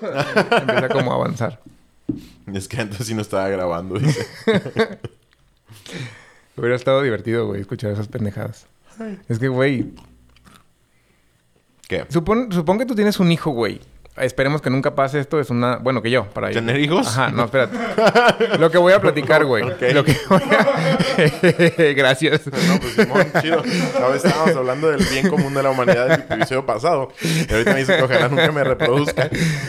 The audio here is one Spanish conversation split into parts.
Empieza como a avanzar. Es que antes sí no estaba grabando, dice. Hubiera estado divertido, güey, escuchar esas pendejadas. Es que, güey, ¿Qué? supón, supón que tú tienes un hijo, güey. Esperemos que nunca pase esto. Es una... Bueno, que yo, para ello. ¿Tener hijos? Ajá, no, espérate. Lo que voy a platicar, güey. Ok. Lo que voy a... Gracias. No, pues Simón, chido. Estábamos hablando del bien común de la humanidad del episodio pasado. Y ahorita me dice que ojalá nunca me reproduzca.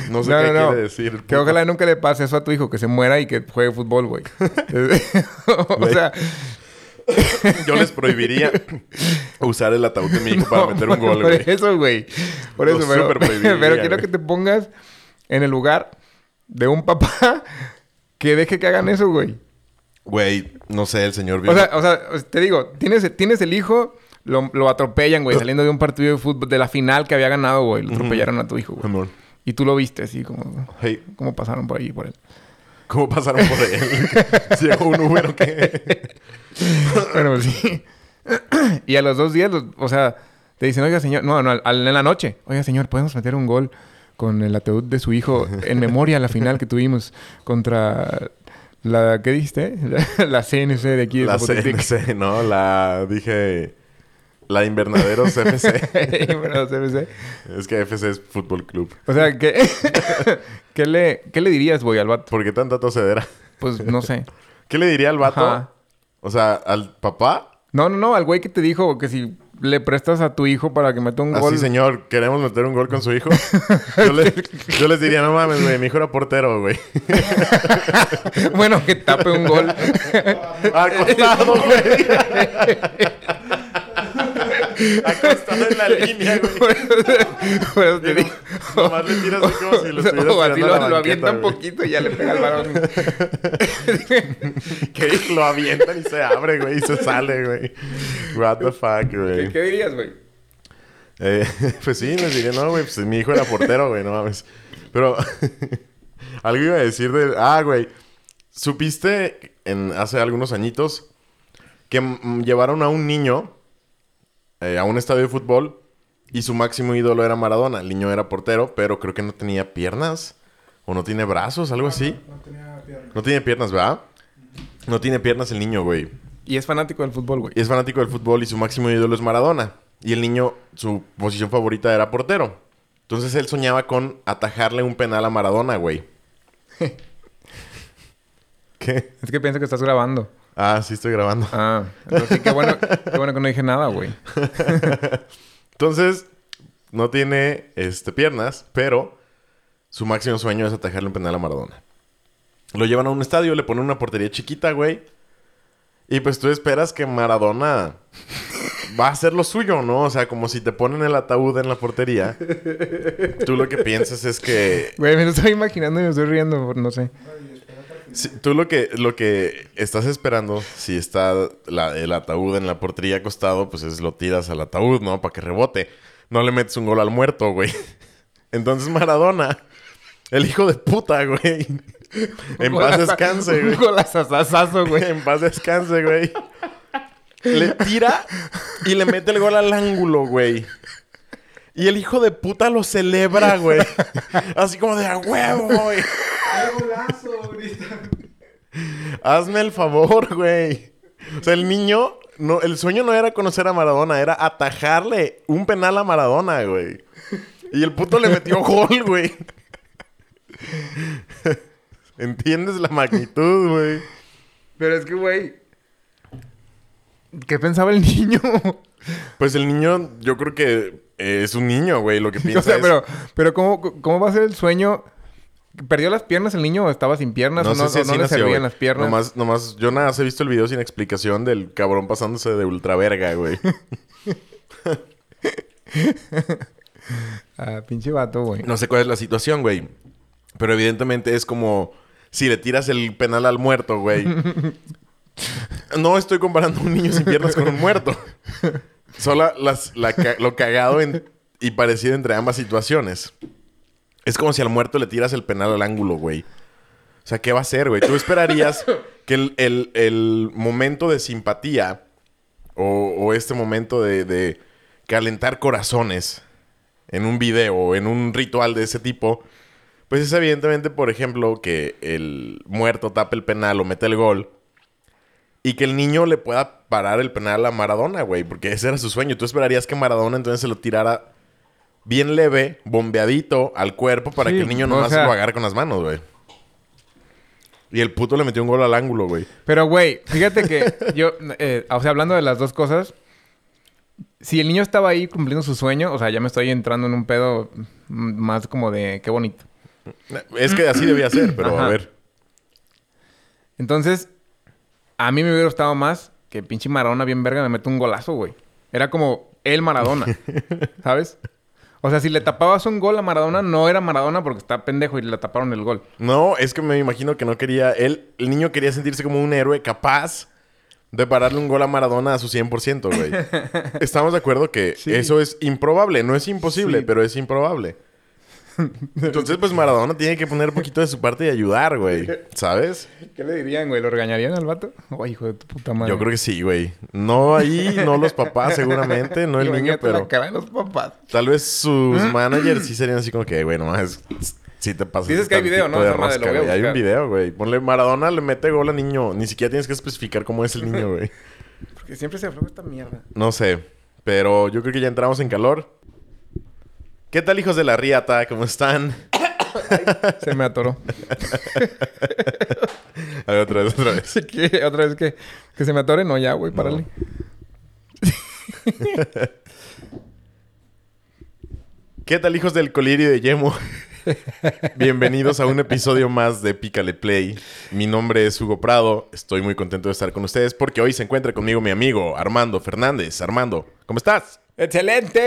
No sé No, qué no. quiere decir. Que ojalá nunca le pase eso a tu hijo, que se muera y que juegue fútbol, güey. o sea, Yo les prohibiría usar el ataúd de mi hijo para meter un gol, Por güey. eso, güey. Por Lo eso, pero, pero quiero que te pongas en el lugar de un papá que deje que hagan eso, güey. Güey, no sé, el señor... O sea, o sea, te digo, tienes, tienes el hijo, lo, lo atropellan, güey, saliendo de un partido de fútbol, de la final que había ganado, güey. Lo atropellaron a tu hijo, güey. Amor. Y tú lo viste así, como, Hey, como pasaron por ahí, por él. ¿Cómo pasaron por él? ¿Llegó un Uber o qué? Bueno, pues sí. y a los dos días, los- o sea, te dicen, oiga, señor, no, no, al- al- en la noche, oiga, señor, ¿podemos meter un gol con el ataúd de su hijo en memoria a la final que tuvimos contra la, ¿qué dijiste? La, la CNC de aquí de La Zapotepec. CNC, ¿no? La... Dije... La Invernaderos FC. Bueno, CNC. es que FC es Fútbol Club. O sea, ¿qué, ¿qué, le, ¿qué le dirías, güey, al vato? ¿Por qué tanta tosedera? Pues no sé. ¿Qué le diría al vato? Ajá. O sea, al papá. No, no, no, al güey que te dijo que si le prestas a tu hijo para que meta un Así, gol. señor, queremos meter un gol con su hijo. yo, le- yo les diría, no mames, güey, mi hijo era portero, güey. bueno, que tape un gol. Acostado, güey. Acostado en la línea, güey. Te digo- Nomás le tiras así como si lo estuvieras o así lo, lo avienta un poquito y ya le pega al balón. Que lo avientan y se abre, güey, y se sale, güey. What the fuck, ¿Qué, güey. qué dirías, güey? Eh, pues sí, les diría, no, güey, pues mi hijo era portero, güey, no mames. Pero algo iba a decir de... Ah, güey, ¿supiste en, hace algunos añitos que llevaron a un niño eh, a un estadio de fútbol y su máximo ídolo era Maradona? El niño era portero, pero creo que no tenía piernas o no tiene brazos, algo así. No tenía pierna. No tiene piernas, ¿verdad? No tiene piernas el niño, güey. Y es fanático del fútbol, güey. Y es fanático del fútbol y su máximo ídolo es Maradona. Y el niño, su posición favorita era portero. Entonces él soñaba con atajarle un penal a Maradona, güey. ¿Qué? Es que pienso que estás grabando. Ah, sí estoy grabando. Ah, entonces qué bueno, qué bueno que no dije nada, güey. Entonces, no tiene este, piernas, pero su máximo sueño es atajarle un penal a Maradona. Lo llevan a un estadio, le ponen una portería chiquita, güey. Y pues tú esperas que Maradona va a hacer lo suyo, ¿no? O sea, como si te ponen el ataúd en la portería. Tú lo que piensas es que Güey, me lo estoy imaginando y me estoy riendo, no sé. Sí, tú lo que, lo que estás esperando, si está la- el ataúd en la portería acostado, pues es lo tiras al ataúd, ¿no? Para que rebote. No le metes un gol al muerto, güey. Entonces Maradona, el hijo de puta, güey. En paz descanse, Un güey. golazazazo, güey. En paz descanse, güey. Le tira y le mete el gol al ángulo, güey. Y el hijo de puta lo celebra, güey. Así como de a huevo, güey. ¡Qué golazo! Hazme el favor, güey. O sea, el niño, no, el sueño no era conocer a Maradona, era atajarle un penal a Maradona, güey. Y el puto le metió gol, güey. ¿Entiendes la magnitud, güey? Pero es que, güey. ¿Qué pensaba el niño? Pues el niño, yo creo que eh, es un niño, güey. Lo que piensa o sea, es... pero, pero ¿cómo, ¿cómo va a ser el sueño? ¿Perdió las piernas el niño o estaba sin piernas? No o sé no, si o así no le nació, servían las piernas? Nomás, nomás, yo nada más he visto el video sin explicación del cabrón pasándose de ultraverga, güey. Ah, pinche vato, güey. No sé cuál es la situación, güey. Pero evidentemente es como si le tiras el penal al muerto, güey. No estoy comparando a un niño sin piernas con un muerto. Solo las, la lo cagado en- y parecido entre ambas situaciones. Es como si al muerto le tiras el penal al ángulo, güey. O sea, ¿qué va a hacer, güey? Tú esperarías que el, el- el momento de simpatía o, o este momento de, de calentar corazones en un video o en un ritual de ese tipo, Pues es evidentemente, por ejemplo, que el muerto tape el penal o mete el gol. Y que el niño le pueda parar el penal a Maradona, güey. Porque ese era su sueño. Tú esperarías que Maradona entonces se lo tirara bien leve, bombeadito al cuerpo para Sí, que el niño nomás sea- lo agarre con las manos, güey. Y el puto le metió un gol al ángulo, güey. Pero, güey, fíjate que yo, eh, o sea, hablando de las dos cosas, si el niño estaba ahí cumpliendo su sueño, o sea, ya me estoy entrando en un pedo más como de qué bonito. Es que así debía ser, pero a ver. Entonces, a mí me hubiera gustado más que pinche Maradona bien verga me mete un golazo, güey. Era como el Maradona, ¿sabes? O sea, si le tapabas un gol a Maradona, no era Maradona porque está pendejo y le taparon el gol. No, es que me imagino que no quería. Él, el niño quería sentirse como un héroe capaz de pararle un gol a Maradona a su 100%, güey. Estamos de acuerdo que Sí. eso es improbable. No es imposible, Sí. pero es improbable. Entonces, pues Maradona tiene que poner un poquito de su parte y ayudar, güey. ¿Sabes? ¿Qué le dirían, güey? ¿Lo regañarían al vato? Ay, hijo de tu puta madre. Yo creo que sí, güey. No ahí, no los papás, seguramente, no el niño, pero la cara de los papás. tal vez sus managers sí serían así como que, güey, no más. Sí te pasas. Dices que hay video, ¿no? De Esa madre, rosca, lo voy a güey. Hay un video, güey. Ponle Maradona, le mete gol al niño. Ni siquiera tienes que especificar cómo es el niño, güey. Porque siempre se afloja esta mierda. No sé. Pero yo creo que ya entramos en calor. ¿Qué tal, hijos de la riata? ¿Cómo están? Se me atoró. A ver, otra vez, otra vez. ¿Qué? ¿Otra vez que, que se me atore? No, ya, güey, párale. ¿Qué tal, hijos del colirio de Yemo? Bienvenidos a un episodio más de Pícale Play. Mi nombre es Hugo Prado. Estoy muy contento de estar con ustedes porque hoy se encuentra conmigo mi amigo Armando Fernández. Armando, ¿cómo estás? ¡Excelente!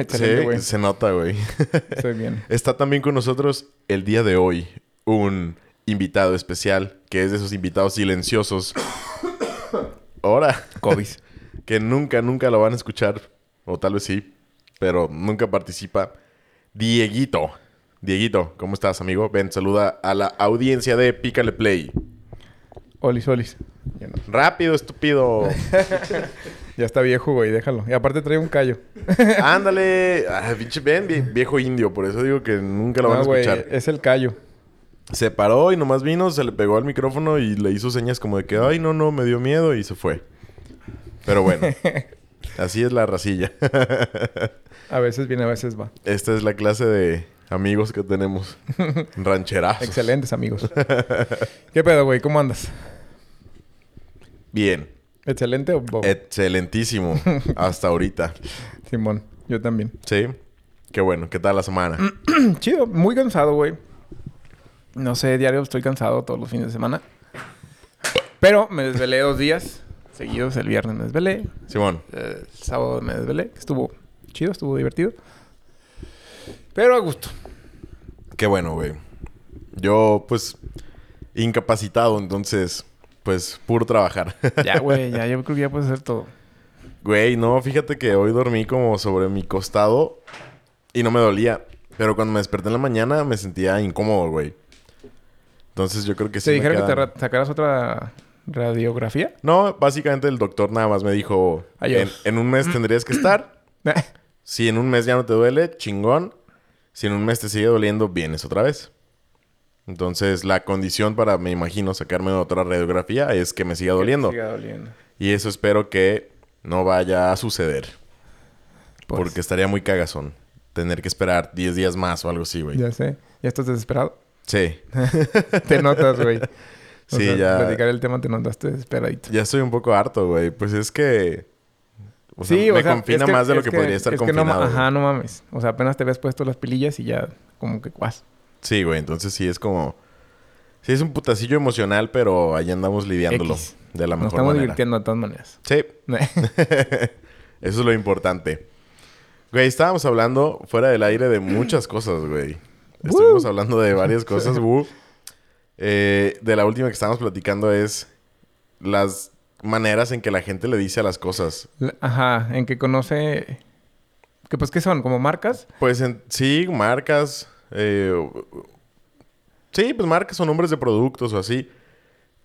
Excelente, Sí, se nota, güey. Estoy bien. Está también con nosotros el día de hoy un invitado especial, que es de esos invitados silenciosos. Ahora, COVID. que nunca, nunca lo van a escuchar, o tal vez sí, pero nunca participa. Dieguito. Dieguito, ¿cómo estás, amigo? Ven, saluda a la audiencia de Pícale Play. Olis, olis. No. Rápido, estúpido. Ya está viejo, güey, déjalo. Y aparte trae un callo. Ándale. Ah, pinche, viejo indio, por eso digo que nunca lo van a güey, escuchar. es el callo. Se paró y nomás vino, se le pegó al micrófono y le hizo señas como de que, ay, no, no, me dio miedo y se fue. Pero bueno, así es la racilla. A veces viene, a veces va. Esta es la clase de amigos que tenemos. Rancherazos. Excelentes, amigos. ¿Qué pedo, güey? ¿Cómo andas? Bien. ¿Excelente o bobo? Excelentísimo. Hasta ahorita. Simón, yo también. ¿Sí? Qué bueno. ¿Qué tal la semana? Chido, muy cansado, güey. No sé, diario estoy cansado todos los fines de semana. Pero me desvelé dos días seguidos. El viernes me desvelé. Simón. el sábado me desvelé. Estuvo chido, estuvo divertido. Pero a gusto. Qué bueno, güey. Yo, pues, incapacitado, entonces, pues, puro trabajar. Ya, güey, ya, yo creo que ya puedes hacer todo. Güey, no, fíjate que hoy dormí como sobre mi costado y no me dolía. Pero cuando me desperté en la mañana me sentía incómodo, güey. Entonces yo creo que sí. ¿Te dijeron que te sacaras otra radiografía? No, básicamente el doctor nada más me dijo: en, en un mes tendrías que estar. Si en un mes ya no te duele, chingón. Si en un mes te sigue doliendo, vienes otra vez. Entonces la condición para, me imagino, sacarme otra radiografía es que me siga doliendo. Siga doliendo. Y eso espero que no vaya a suceder. Pues, Porque estaría muy cagazón. Tener que esperar 10 días más o algo así, güey. Ya sé. ¿Ya estás desesperado? Sí. te notas, güey. O Sí, sea, ya- Platicar el tema te notaste desesperadito. Ya estoy un poco harto, güey. Pues es que... O sea, me confina es más de lo es que, podría estar es que no confinado. ajá, no mames. O sea, apenas te ves puesto las pilillas y ya como que cuas. Sí, güey. Entonces sí es como... Sí es un putacillo emocional, pero ahí andamos lidiándolo. X. De la Nos mejor estamos manera. divirtiendo de todas maneras. Sí. Eso es lo importante. Güey, estábamos hablando fuera del aire de muchas cosas, güey. Estuvimos hablando de varias cosas. Eh, de la última que estábamos platicando es las maneras en que la gente le dice a las cosas. Ajá, en que conoce... Que pues, ¿qué son? ¿Como marcas? Pues en, sí, marcas. Eh, sí, pues marcas o nombres de productos o así.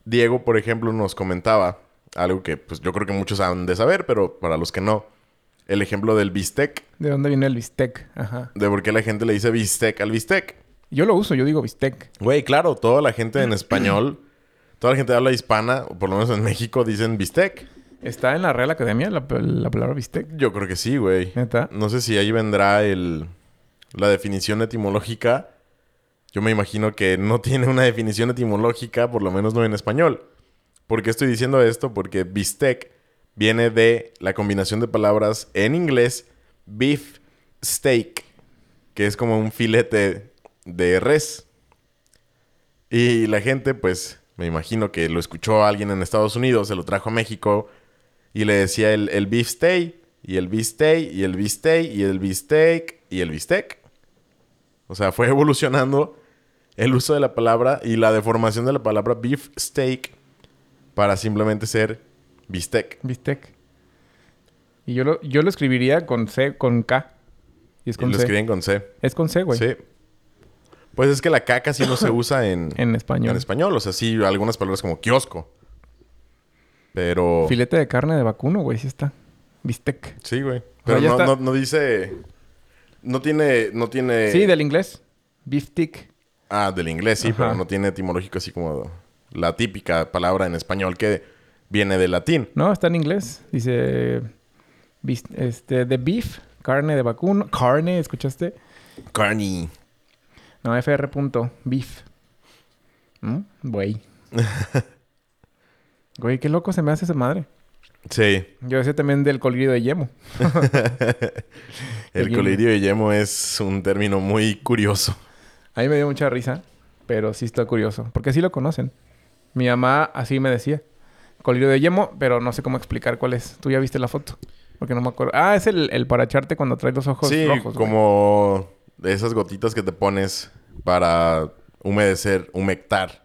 Diego, por ejemplo, nos comentaba algo que pues yo creo que muchos han de saber, pero para los que no. el ejemplo del bistec. ¿De dónde viene el bistec? Ajá. De por qué la gente le dice bistec al bistec. Yo lo uso, yo digo bistec. Güey, claro, toda la gente en español, toda la gente habla hispana, o por lo menos en México, dicen bistec. ¿Está en la Real Academia la, la palabra bistec? Yo creo que sí, güey. ¿Neta? No sé si ahí vendrá el, la definición etimológica. Yo me imagino que no tiene una definición etimológica, por lo menos no en español. ¿Por qué estoy diciendo esto? Porque bistec viene de la combinación de palabras en inglés beef steak, que es como un filete de res. Y la gente, pues, me imagino que lo escuchó alguien en Estados Unidos, se lo trajo a México y le decía el, el beef steak, y el beef steak, y el beef steak, y el beef steak, y el bistec. O sea, fue evolucionando el uso de la palabra y la deformación de la palabra beef steak para simplemente ser bistec. Bistec. Y yo lo, yo lo escribiría con C, con K. Y es Y con lo C. escriben con C. Es con C, güey. Sí. Pues es que la K casi no se usa en, En español. en español. O sea, sí, algunas palabras como kiosco. Pero... Filete de carne de vacuno, güey, sí está. Bistec. Sí, güey. Pero no, no dice... No tiene... No tiene... Sí, del inglés. Beef stick. Ah, del inglés, sí. Ajá. Pero no tiene etimológico así como... La típica palabra en español que viene del latín. No, está en inglés. Dice... Este, de beef, carne de vacuno. Carne, ¿escuchaste? Carney. No, fr. punto, beef. ¿Mm? Güey. Güey, qué loco se me hace esa madre. Sí. Yo decía también del colirio de yemo. El colirio de yemo es un término muy curioso. A mí me dio mucha risa, pero sí está curioso. Porque así lo conocen. Mi mamá así me decía. Colirio de yemo, pero no sé cómo explicar cuál es. Tú ya viste la foto. Porque no me acuerdo. Ah, es el, el para echarte cuando traes los ojos sí, rojos. güey. como de esas gotitas que te pones para humedecer, humectar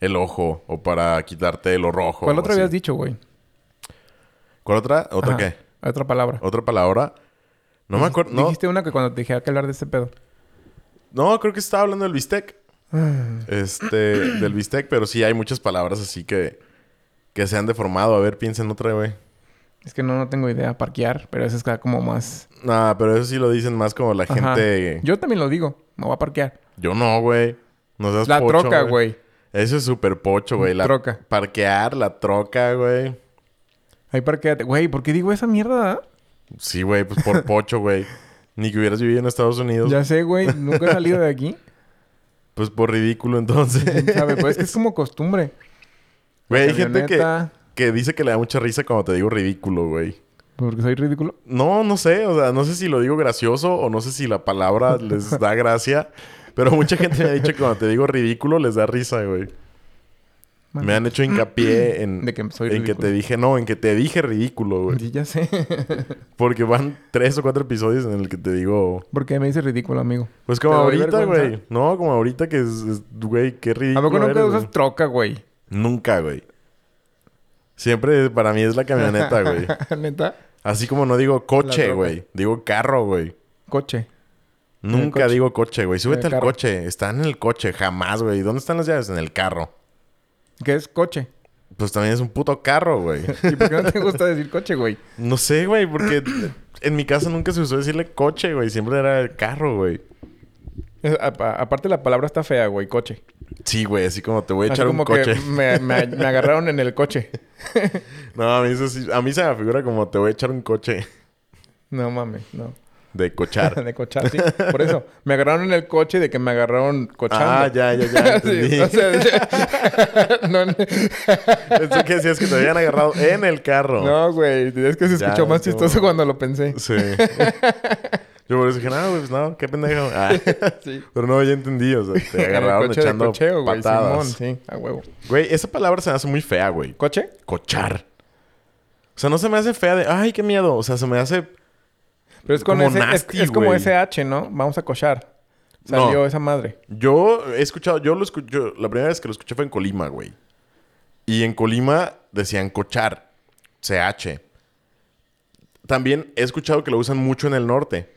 el ojo o para quitarte lo rojo. ¿Cuál o otra así. habías dicho, güey? ¿Cuál otra? ¿Otra Ajá, qué? Otra palabra. ¿Otra palabra? No me acuerdo. No, Dijiste una que cuando te dije hay que hablar de ese pedo. no, creo que estaba hablando del bistec. Este, del bistec, pero sí hay muchas palabras así que, que se han deformado. A ver, piensen otra, güey. Es que no, no tengo idea. Parquear, pero eso está como más... Nah, pero eso sí lo dicen más como la Ajá. gente. Yo, Yo también lo digo. Me voy a parquear. no, güey. No seas La pocho, troca, güey. Eso es súper pocho, güey. La Troca. Parquear, la troca, güey. Ahí parqueate. Güey, ¿por qué digo esa mierda? Sí, güey, pues por pocho, güey. Ni que hubieras vivido en Estados Unidos. Ya sé, güey. Nunca he salido de aquí. Pues por ridículo, entonces. ¿Sabes? Pues es que es como costumbre. Güey, hay gente que, que dice que le da mucha risa cuando te digo ridículo, güey. Porque soy ridículo. No, no sé. O sea, no sé si lo digo gracioso o no sé si la palabra les da gracia. Pero mucha gente me ha dicho que cuando te digo ridículo les da risa, güey. Me han hecho hincapié en, De que soy en que te dije, no, en que te dije ridículo, güey. Sí, ya sé. Porque van tres o cuatro episodios en el que te digo, ¿Por qué me dices ridículo, amigo? pues como ¿Te doy ahorita, güey. No, como ahorita que es, güey, qué ¿A ridículo. poco nunca eres, usas güey. troca, güey? Nunca, güey. Siempre para mí es la camioneta, güey. ¿Neta? Así como no digo coche, güey. Digo carro, güey. Coche. Nunca coche. digo coche, güey. Súbete al coche. Está en el coche. Jamás, güey. ¿Dónde están las llaves? En el carro. ¿Qué es coche? Pues también es un puto carro, güey. ¿Y por qué no te gusta decir coche, güey? no sé, güey. Porque en mi casa nunca se usó decirle coche, güey. Siempre era el carro, güey. Aparte la palabra está fea, güey. Coche. Sí, güey. Así como te voy a Así echar un coche. que me, me- me agarraron en el coche. No, a mí, eso sí- a mí se me figura como te voy a echar un coche No mames, no. De cochar. de cochar, sí. Por eso. Me agarraron en el coche de que me agarraron cochando. ah, ya, ya, ya. Entendí. Sí, o sea, no, no, Pensé que decías que te habían agarrado en el carro. no, güey. Es que se Ya, escuchó más chistoso cuando lo pensé. Sí. Yo por eso dije, no, güey, pues no, qué pendejo. Ah. Sí. Pero no, ya entendí, o sea, te agarraron coche de echando cocheo, güey. patadas. Simón, sí, a huevo. Güey, esa palabra se me hace muy fea, güey. ¿Coche? Cochar. O sea, no se me hace fea de, ay, qué miedo. O sea, se me hace. Pero es, con Como ese- es- nasty, es, como. SH, ¿no? Vamos a cochar. Salió No. esa madre. Yo he escuchado, yo lo escuché, la primera vez que lo escuché fue en Colima, güey. Y en Colima decían cochar, CH. También he escuchado que lo usan mucho en el norte.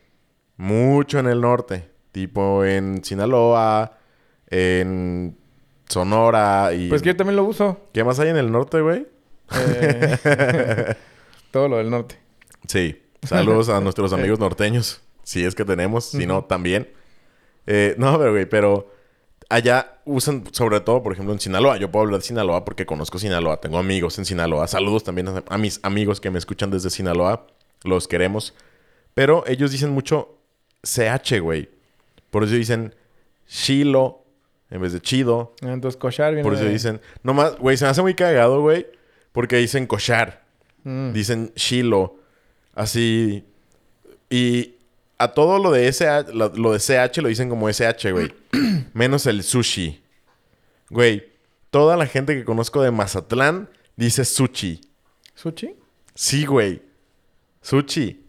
Mucho en el norte. Tipo en Sinaloa, en Sonora y... Pues que yo también lo uso. ¿Qué más hay en el norte, güey? Eh, todo lo del norte. Sí. Saludos a nuestros amigos norteños. Si es que tenemos. Si no, también. Eh, no, pero, güey, pero... Allá usan, sobre todo, por ejemplo, en Sinaloa. Yo puedo hablar de Sinaloa porque conozco Sinaloa. Tengo amigos en Sinaloa. Saludos también a, a mis amigos que me escuchan desde Sinaloa. Los queremos. Pero ellos dicen mucho CH, güey. Por eso dicen Chilo en vez de chido. Ah, Entonces, cochar viene Por eso de- dicen... Nomás, güey, se me hace muy cagado, güey. Porque dicen cochar. Mm. Dicen Chilo. Así. Y a todo lo de SH, lo, de CH lo dicen como SH, güey. Menos el sushi. Güey, toda la gente que conozco de Mazatlán dice sushi. ¿Sushi? Sí, güey. Sushi.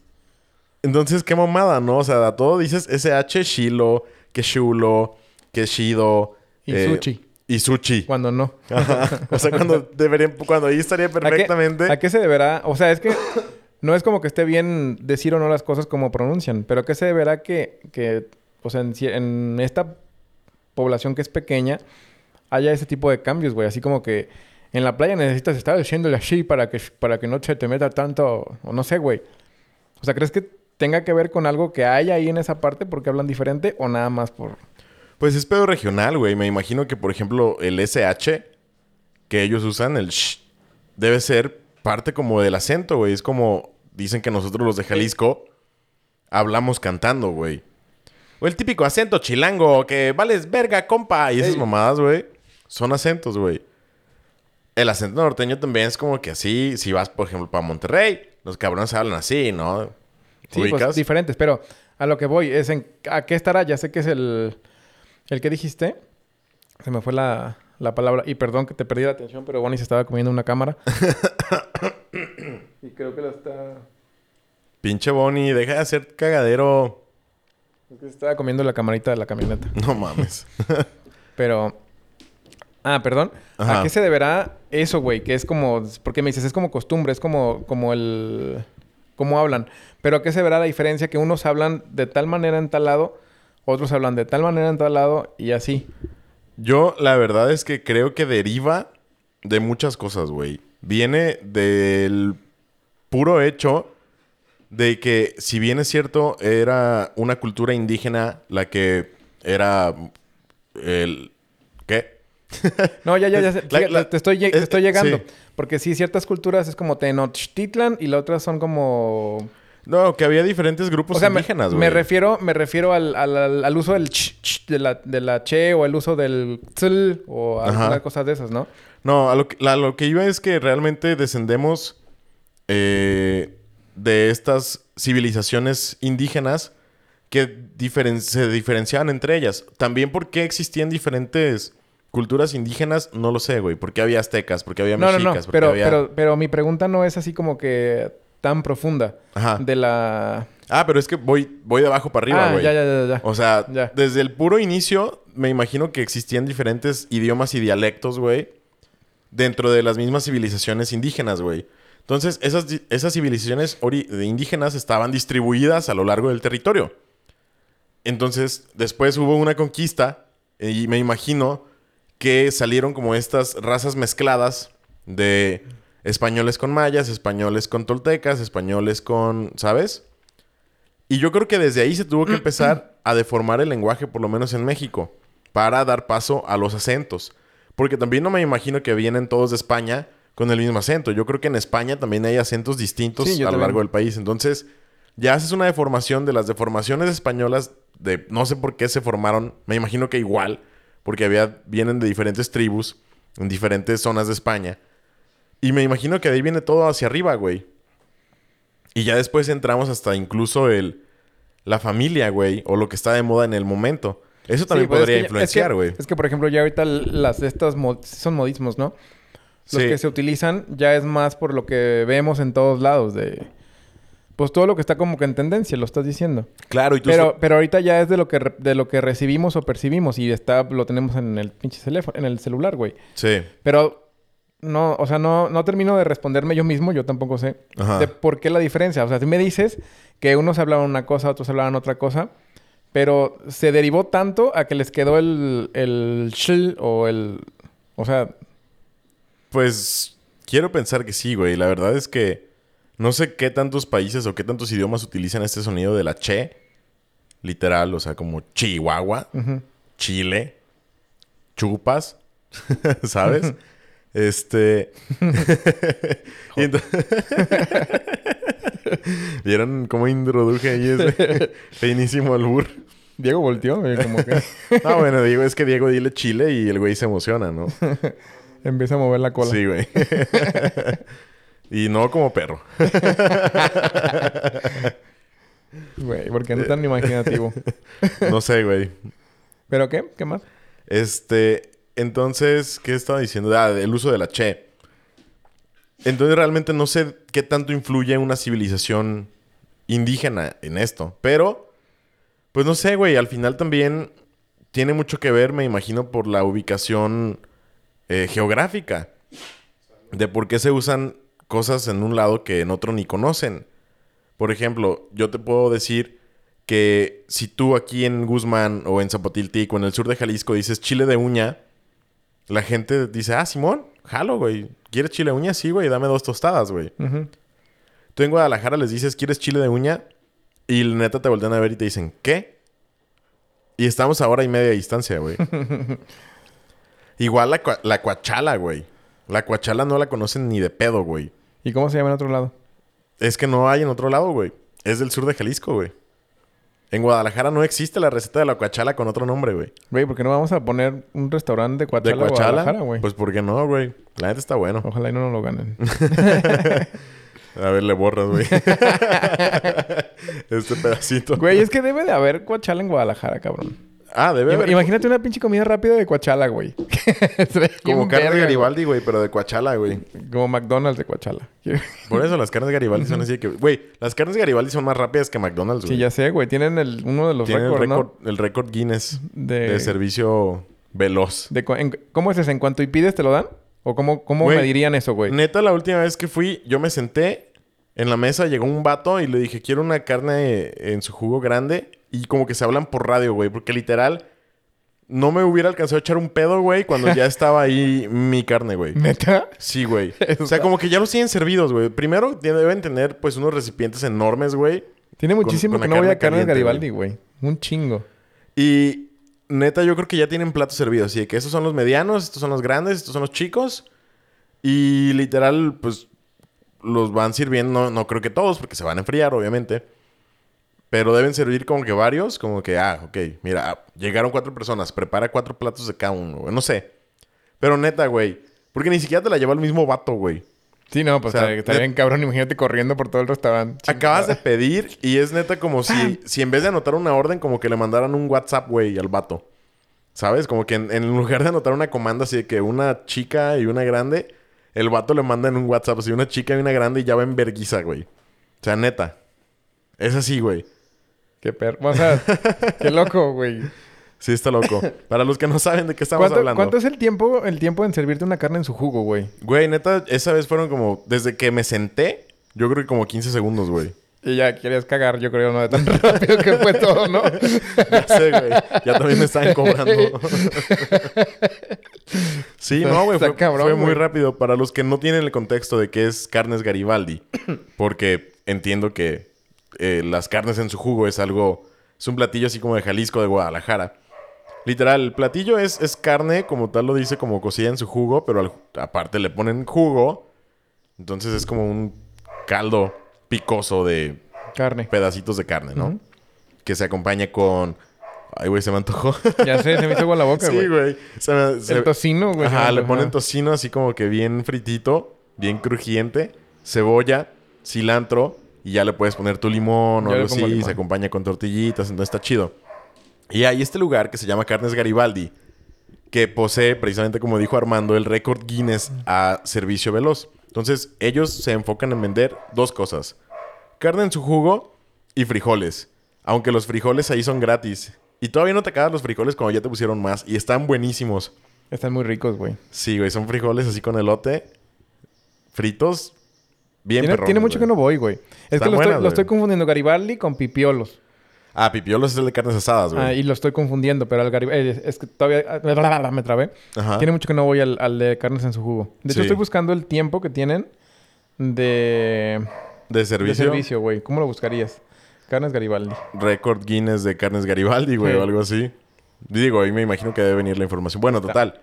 Entonces, qué mamada, ¿no? O sea, a todo dices SH, Shilo, que chulo, que shido. Y eh, sushi. Y sushi. Cuando no. Ajá. O sea, cuando deberían, cuando ahí estaría ¿A qué- perfectamente. ¿A qué se deberá? O sea, es que no es como que esté bien decir o no las cosas como pronuncian, pero ¿a qué se deberá que, que sea, en, en esta población que es pequeña haya ese tipo de cambios, güey? Así como que en la playa necesitas estar diciéndole así para que, para que no se te meta tanto, o no sé, güey. O sea, ¿crees que tenga que ver con algo que hay ahí en esa parte porque hablan diferente o nada más por... Pues es pedo regional, güey. Me imagino que, por ejemplo, el SH que ellos usan, el sh, debe ser parte como del acento, güey. Es como dicen que nosotros los de Jalisco hablamos cantando, güey. O el típico acento chilango que vales verga, compa. Y esas Ey. mamadas, güey, son acentos, güey. El acento norteño también es como que así, si vas, por ejemplo, para Monterrey, los cabrones hablan así, ¿no? Sí, pues diferentes, pero a lo que voy es en... ¿A qué estará? Ya sé que es el... El que dijiste. Se me fue la, la palabra. Y perdón que te perdí la atención, pero Bonnie se estaba comiendo una cámara. y creo que la está... Pinche Bonnie, deja de hacer cagadero. es que se estaba comiendo la camarita de la camioneta. No mames. Pero... Ah, perdón. Ajá. ¿A qué se deberá eso, güey? Que es como... Porque me dices, es como costumbre, es como, como el... Cómo hablan. Pero ¿a qué se verá la diferencia? Que unos hablan de tal manera en tal lado, otros hablan de tal manera en tal lado y así. Yo, la verdad es que creo que deriva de muchas cosas, güey. Viene del puro hecho de que, si bien es cierto, era una cultura indígena la que era el... ¿Qué? No, ya, ya, ya. La- la- te, estoy, te es- estoy llegando. sí. Porque sí, ciertas culturas es como Tenochtitlan y la otra son como... No, que había diferentes grupos o sea, me, indígenas, me güey. refiero, me refiero al, al- al- uso del ch, ch de, la, de la che o el uso del tzl o Ajá. algunas cosas de esas, ¿no? No, a lo que, a lo que iba es que realmente descendemos eh, de estas civilizaciones indígenas que diferen- se diferenciaban entre ellas. También porque existían diferentes culturas indígenas, no lo sé, güey. Porque había aztecas, porque había No, no, mexicas, no. porque Pero, había... pero, pero mi pregunta no es así como que tan profunda. Ajá. De la... Ah, pero es que voy, voy de abajo para arriba, ah, güey. ya, ya, ya, ya. O sea, Ya. desde el puro inicio, me imagino que existían diferentes idiomas y dialectos, güey, dentro de las mismas civilizaciones indígenas, güey. Entonces, esas, esas civilizaciones ori- de indígenas estaban distribuidas a lo largo del territorio. Entonces, después hubo una conquista y me imagino que salieron como estas razas mezcladas de españoles con mayas, españoles con toltecas, españoles con, ¿sabes? Y yo creo que desde ahí se tuvo que empezar a deformar el lenguaje, por lo menos en México, para dar paso a los acentos. Porque también no me imagino que vienen todos de España con el mismo acento. Yo creo que en España también hay acentos distintos Sí, a lo también. largo del país. Entonces, ya haces una deformación de las deformaciones españolas de no sé por qué se formaron. Me imagino que igual, porque había, vienen de diferentes tribus en diferentes zonas de España. Y me imagino que de ahí viene todo hacia arriba, güey. Y ya después entramos hasta incluso el la familia, güey, o lo que está de moda en el momento. Eso también Sí, pues, es podría que influenciar, es que- güey. Es que, por ejemplo, ya ahorita las estas mo- son modismos, ¿no? Los Sí. que se utilizan ya es más por lo que vemos en todos lados de... Pues todo lo que está como que en tendencia, lo estás diciendo. Claro, y tú Pero, pero ahorita ya es de lo que re- de lo que recibimos o percibimos y está lo tenemos en el pinche teléfono, en el celular, güey. Sí. Pero no, o sea, no, no termino de responderme yo mismo, yo tampoco sé Ajá. de por qué la diferencia. O sea, si me dices que unos hablaban una cosa, otros hablaban otra cosa, pero se derivó tanto a que les quedó el, el sh o el... O sea, Pues quiero pensar que sí, güey. La verdad es que No sé qué tantos países o qué tantos idiomas utilizan este sonido de la che. Literal, o sea, como Chihuahua. Chile, chupas, ¿sabes? Este. y ¿Vieron cómo introduje ahí ese finísimo albur? Diego volteó, güey, como que Ah, bueno, digo, es que Diego dile Chile y el güey se emociona, ¿no? empieza a mover la cola. Sí, güey. y no como perro. Güey, ¿por qué no tan imaginativo? No sé, güey. ¿Pero qué? ¿Qué más? Este, entonces, ¿qué estaba diciendo? Ah, el uso de la che. Entonces realmente no sé qué tanto influye una civilización indígena en esto. Pero, pues no sé, güey. Al final también tiene mucho que ver, me imagino, por la ubicación eh, geográfica. De por qué se usan cosas en un lado que en otro ni conocen. Por ejemplo, yo te puedo decir que si tú aquí en Guzmán o en Zapotiltic o en el sur de Jalisco dices chile de uña, la gente dice, ah, Simón, jalo, güey. ¿Quieres chile de uña? Sí, güey, dame dos tostadas, güey. Tú en Guadalajara les dices, ¿quieres chile de uña? Y neta te voltean a ver y te dicen, ¿qué? Y estamos a hora y media de distancia, güey. Igual la, cua- la cuachala, güey. La cuachala no la conocen ni de pedo, güey. ¿Y cómo se llama en otro lado? Es que no hay en otro lado, güey. Es del sur de Jalisco, güey. En Guadalajara no existe la receta de la cuachala con otro nombre, güey. Güey, ¿por qué no vamos a poner un restaurante de ¿De Coachala, cuachala? Guadalajara, güey? Pues ¿por qué no, güey? La neta está bueno. Ojalá y no nos lo ganen. A ver, le borras, güey. este pedacito. Güey, es que debe de haber Coachala en Guadalajara, cabrón. Ah, debe haber. Imagínate una pinche comida rápida de Coachala, güey. Como carne de Garibaldi, güey, pero de cuachala, güey. Como McDonald's de Coachala. Por eso las carnes de Garibaldi son así de que... Güey, las carnes de Garibaldi son más rápidas que McDonald's, güey. Sí, ya sé, güey. Tienen el, uno de los récords, récord, ¿no? el récord Guinness De- de... servicio veloz. De en- ¿Cómo es eso? ¿En cuanto y pides te lo dan? ¿O cómo, cómo Güey, me dirían eso, güey? Neta, la última vez que fui, yo me senté en la mesa, llegó un vato y le dije, quiero una carne en su jugo grande. Y como que se hablan por radio, güey. Porque literal, no me hubiera alcanzado a echar un pedo, güey, cuando ya estaba ahí mi carne, güey. ¿Neta? Sí, güey. O sea, como que ya los tienen servidos, güey. Primero deben tener, pues, unos recipientes enormes, güey. Tiene Con- muchísimo con que la no voy a carne de Garibaldi, güey. Un chingo. Y neta, yo creo que ya tienen platos servidos. Así de que estos son los medianos, estos son los grandes, estos son los chicos. Y literal, pues los van sirviendo. No, no creo que todos, porque se van a enfriar, obviamente. Pero deben servir como que varios, como que, ah, ok, mira, ah, llegaron cuatro personas, prepara cuatro platos de cada uno, güey. No sé. Pero neta, güey. Porque ni siquiera te la lleva el mismo vato, güey. Sí, no, pues O sea, net- bien cabrón. Imagínate corriendo por todo el restaurante. Acabas de pedir y es neta como si, si en vez de anotar una orden, como que le mandaran un WhatsApp, güey, al vato. ¿Sabes? Como que en, en lugar de anotar una comanda así de que una chica y una grande, el vato le manda en un WhatsApp así una chica y una grande y ya va en verguiza, güey. O sea, neta. Es así, güey. Qué perro. O sea, qué loco, güey. Sí, está loco. Para los que no saben de qué estamos ¿Cuánto, hablando. cuánto es el tiempo, el tiempo en servirte una carne en su jugo, güey? Güey, neta, esa vez fueron como... Desde que me senté, yo creo que como 15 segundos, güey. Y ya querías cagar, yo creo, no de tan rápido que fue todo, ¿no? Ya sé, güey. Ya también me estaban cobrando. sí, no, güey. Fue, cabrón, fue muy güey. rápido. Para los que no tienen el contexto de qué es carnes Garibaldi. Porque entiendo que eh, las carnes en su jugo es algo... Es un platillo así como de Jalisco, de Guadalajara. Literal, el platillo es, es carne, como tal lo dice, como cocida en su jugo. Pero al- aparte le ponen jugo. Entonces es como un caldo picoso de Carne. pedacitos de carne, ¿no? Que se acompaña con... Ay, güey, se me antojó. Ya sé, se me hizo agua la boca, güey. sí, güey. Se me- se- el tocino, güey. Ajá, le ponen tocino así como que bien fritito, bien crujiente, cebolla, cilantro y ya le puedes poner tu limón o Yo algo así. limón. Se acompaña con tortillitas, entonces está chido. Y hay este lugar que se llama Carnes Garibaldi, que posee, precisamente como dijo Armando, el récord Guinness a servicio veloz. Entonces, ellos se enfocan en vender dos cosas: carne en su jugo y frijoles. Aunque los frijoles ahí son gratis. Y todavía no te acabas los frijoles cuando ya te pusieron más. Y están buenísimos. Están muy ricos, güey. Sí, güey, son frijoles así con elote. Fritos. Bien Tiene, perrones, tiene mucho que no voy, güey. Es Están que lo, buenas, estoy, lo estoy güey. confundiendo Garibaldi con Pipiolos. Ah, pipiolos es el de carnes asadas, güey. Ah, y lo estoy confundiendo, pero al Garibaldi... es que todavía... ah, Me trabé. Ajá. Tiene mucho que no voy al, al de carnes en su jugo. De hecho, Sí. estoy buscando el tiempo que tienen de... De De servicio. servicio, güey. ¿Cómo lo buscarías? Carnes Garibaldi. Récord Guinness de carnes Garibaldi, güey, Sí. o algo así. Digo, ahí me imagino que debe venir la información. Bueno, total.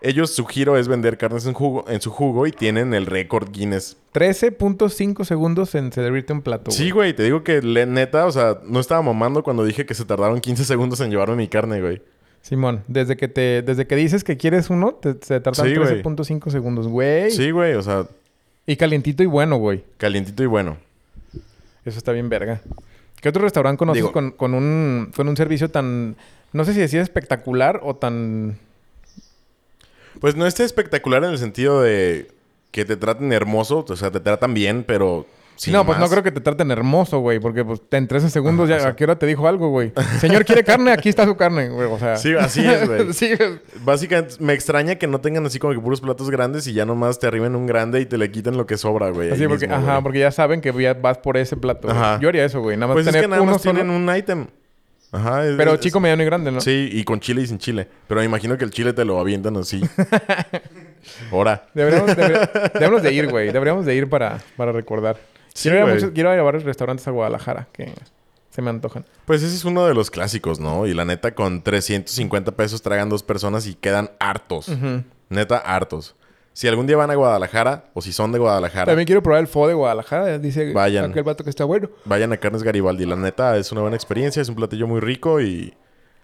Ellos, su giro es vender carnes en, jugo, en su jugo y tienen el récord Guinness. 13.5 segundos en servirte un plato, Sí, güey, te digo que le- neta, o sea, no estaba mamando cuando dije que se tardaron 15 segundos en llevarme mi carne, güey. Simón, desde que te, desde que dices que quieres uno, te, se tardan Sí, güey. 13.5 segundos, güey. Sí, güey, o sea, Y calientito y bueno, güey. calientito y bueno. Eso está bien verga. ¿Qué otro restaurante conoces Digo- con, con un, con un servicio tan, no sé si decir espectacular o tan... Pues no está espectacular en el sentido de que te traten hermoso, o sea, te tratan bien, pero sin no, pues no creo que te traten hermoso, güey, porque pues, en 13 segundos ya, ¿a qué hora te dijo algo, güey? Señor, ¿quiere carne? Aquí está su carne, güey, o sea... Sí, así es, güey. sí, Básicamente, me extraña que no tengan así como que puros platos grandes y ya nomás te arriben un grande y te le quiten lo que sobra, güey. así porque, mismo, ajá, porque ya saben que ya vas por ese plato. Ajá. Yo haría eso, güey. Nada más Pues es tener que nada uno más tienen solo, un ítem. Ajá. es- pero es- chico, mediano y grande, ¿no? Sí, y con chile y sin chile. Pero me imagino que el chile te lo avientan así. Ahora. Deberíamos, debería- deberíamos de ir, güey. Deberíamos de ir para, para recordar. Sí, quiero, ir a muchos- quiero ir a varios restaurantes a Guadalajara que se me antojan. Pues ese es uno de los clásicos, ¿no? Y la neta, con 350 pesos tragan dos personas y quedan hartos. Neta, hartos. Si algún día van a Guadalajara, o si son de Guadalajara, También quiero probar el pho de Guadalajara. Dice Vayan. aquel vato que está bueno. vayan a Carnes Garibaldi. La neta, es una buena experiencia. Es un platillo muy rico y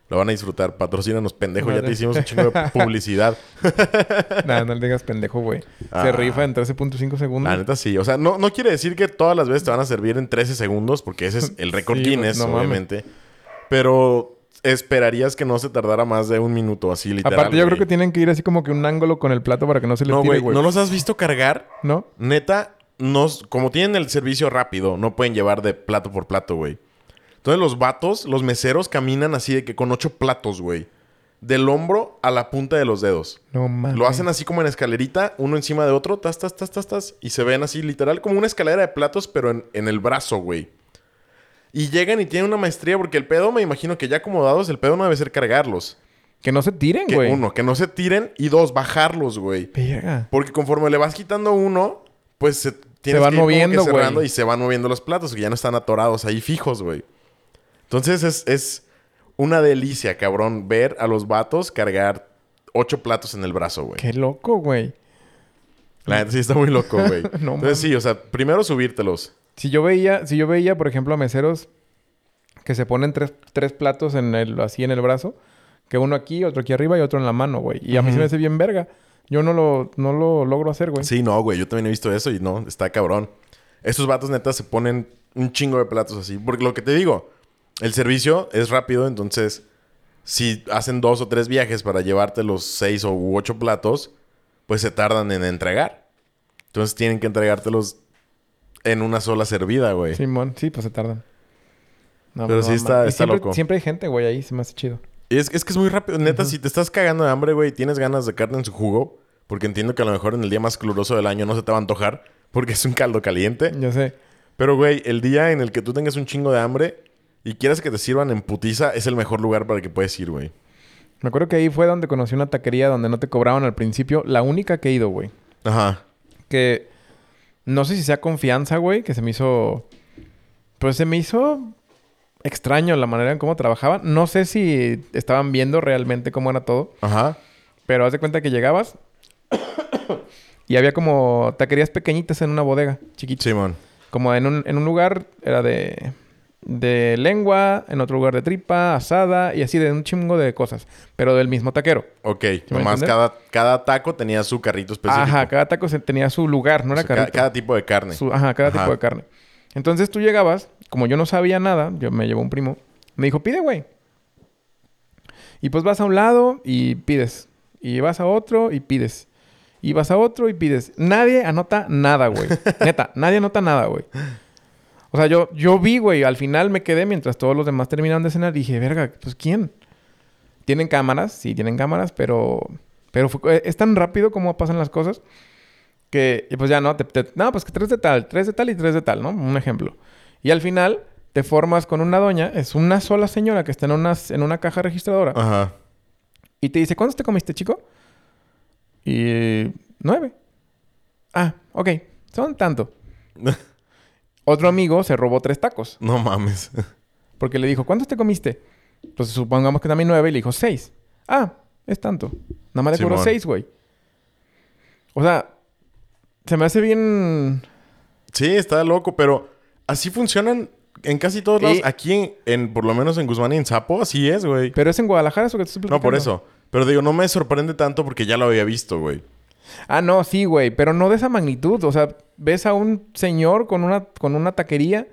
lo van a disfrutar. Patrocínanos, pendejo. Ya te hicimos un chingo de publicidad. Nada, no le digas pendejo, güey. Se Ah. rifa en 13.5 segundos. La neta, sí. O sea, no, no quiere decir que todas las veces te van a servir en 13 segundos, porque ese es el récord Sí, Guinness, no mames. obviamente. Pero esperarías que no se tardara más de un minuto, así literal. Aparte, yo güey. creo que tienen que ir así como que un ángulo con el plato para que no se les No, tire, güey. güey. ¿No los has visto cargar? ¿No? Neta, no, como tienen el servicio rápido, no pueden llevar de plato por plato, güey. Entonces los vatos, los meseros caminan así de que con ocho platos, güey. Del hombro a la punta de los dedos. No mames. Lo hacen así como en escalerita, uno encima de otro, tas, tas, tas, tas, tas. Y se ven así, literal, como una escalera de platos, pero en, en el brazo, güey. Y llegan y tienen una maestría, porque el pedo, me imagino que ya acomodados, el pedo no debe ser cargarlos. Que no se tiren, Que güey. uno, que no se tiren. Y dos, bajarlos, güey. Verga. Porque conforme le vas quitando uno, pues se, tienes van que ir como que moviendo, güey. cerrando y se van moviendo los platos, que ya no están atorados ahí fijos, güey. Entonces es, es una delicia, cabrón, ver a los vatos cargar ocho platos en el brazo, güey. Qué loco, güey. La neta sí está muy loco, güey. No Entonces sí, o sea, primero subírtelos. Si yo veía, si yo veía, por ejemplo, a meseros que se ponen tres, tres platos en el, así en el brazo, que uno aquí, otro aquí arriba y otro en la mano, güey. Y a mí se me hace bien verga. Yo no lo, no lo logro hacer, güey. Sí, no, güey. Yo también he visto eso y no, está cabrón. Estos vatos neta se ponen un chingo de platos así. Porque lo que te digo, el servicio es rápido, entonces si hacen dos o tres viajes para llevarte los seis o ocho platos, pues se tardan en entregar. Entonces tienen que entregártelos en una sola servida, güey. Simón, sí, pues se tardan. No, Pero sí está- está siempre, loco. Siempre hay gente, güey, ahí. Se me hace chido. Y es, es que es muy rápido. Neta, si te estás cagando de hambre, güey, y tienes ganas de carne en su jugo, porque entiendo que a lo mejor en el día más caluroso del año no se te va a antojar, porque es un caldo caliente. Yo sé. Pero, güey, el día en el que tú tengas un chingo de hambre y quieras que te sirvan en putiza, es el mejor lugar para que puedes ir, güey. Me acuerdo que ahí fue donde conocí una taquería donde no te cobraban al principio. La única que he ido, güey. Ajá. Que no sé si sea confianza, güey, que se me hizo. Pues se me hizo extraño la manera en cómo trabajaban. No sé si estaban viendo realmente cómo era todo. Ajá. Pero haz de cuenta que llegabas y había como taquerías pequeñitas en una bodega, chiquita. Simón. Como en un, en un lugar era de, de lengua, en otro lugar de tripa, asada y así de un chingo de cosas. Pero del mismo taquero. Ok. Nomás cada, cada taco tenía su carrito específico. Ajá, cada taco tenía su lugar, no O era sea, carrito. cada, tipo de carne. Su- ajá, cada Ajá. tipo de carne. Entonces tú llegabas, como yo no sabía nada, yo me llevó un primo, me dijo, pide, güey. Y pues vas a un lado y pides. Y vas a otro y pides. Y vas a otro y pides. Nadie anota nada, güey. Neta, nadie anota nada, güey. O sea, yo, yo vi, güey, al final me quedé mientras todos los demás terminaron de cenar. Dije, verga, pues ¿quién? ¿Tienen cámaras? Sí, tienen cámaras, pero... Pero fue- es tan rápido como pasan las cosas que y pues ya no, te, te- no, pues que tres de tal, tres de tal y tres de tal, ¿no? Un ejemplo. Y al final te formas con una doña, es una sola señora que está en una, en una caja registradora Ajá. y te dice, ¿cuántos te comiste, chico? Y nueve. Ah, ok, son tanto. Otro amigo se robó tres tacos. No mames. Porque le dijo, ¿cuántos te comiste? Pues supongamos que también nueve y le dijo, seis. Ah, es tanto. Nada más le cobró seis, güey. O sea, se me hace bien... Sí, está loco, pero así funcionan en casi todos lados. Aquí, en, en- por lo menos en Guzmán y en Zapo, así es, güey. Pero es en Guadalajara eso que te estoy No, por eso. Pero digo, no me sorprende tanto porque ya lo había visto, güey. Ah, no, sí, güey. Pero no de esa magnitud. O sea, ves a un señor con una, con una taquería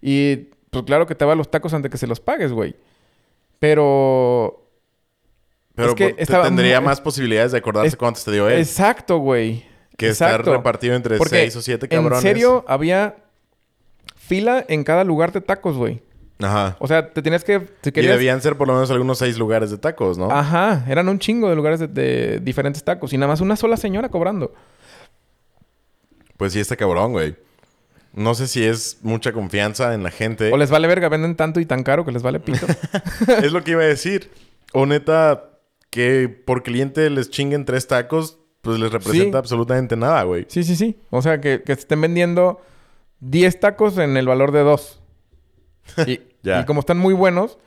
y pues claro que te va los tacos antes que se los pagues, güey. Pero... Pero Es que estaba tendría más posibilidades de acordarse Es- cuántos te dio él. Exacto, güey. que estar repartido entre Porque seis o siete cabrones. En serio, había fila en cada lugar de tacos, güey. Ajá. O sea, te tenías que... Si Y querías... debían ser por lo menos algunos seis lugares de tacos, ¿no? Ajá. Eran un chingo de lugares de, de diferentes tacos. Y nada más una sola señora cobrando. Pues sí, está cabrón, güey. No sé si es mucha confianza en la gente. O les vale verga. Venden tanto y tan caro que les vale pito. es lo que iba a decir. O neta, que por cliente les chinguen tres tacos, pues les representa Sí. absolutamente nada, güey. sí, sí, sí. O sea, que, que estén vendiendo 10 tacos en el valor de 2. Y, Ya. y como están muy buenos...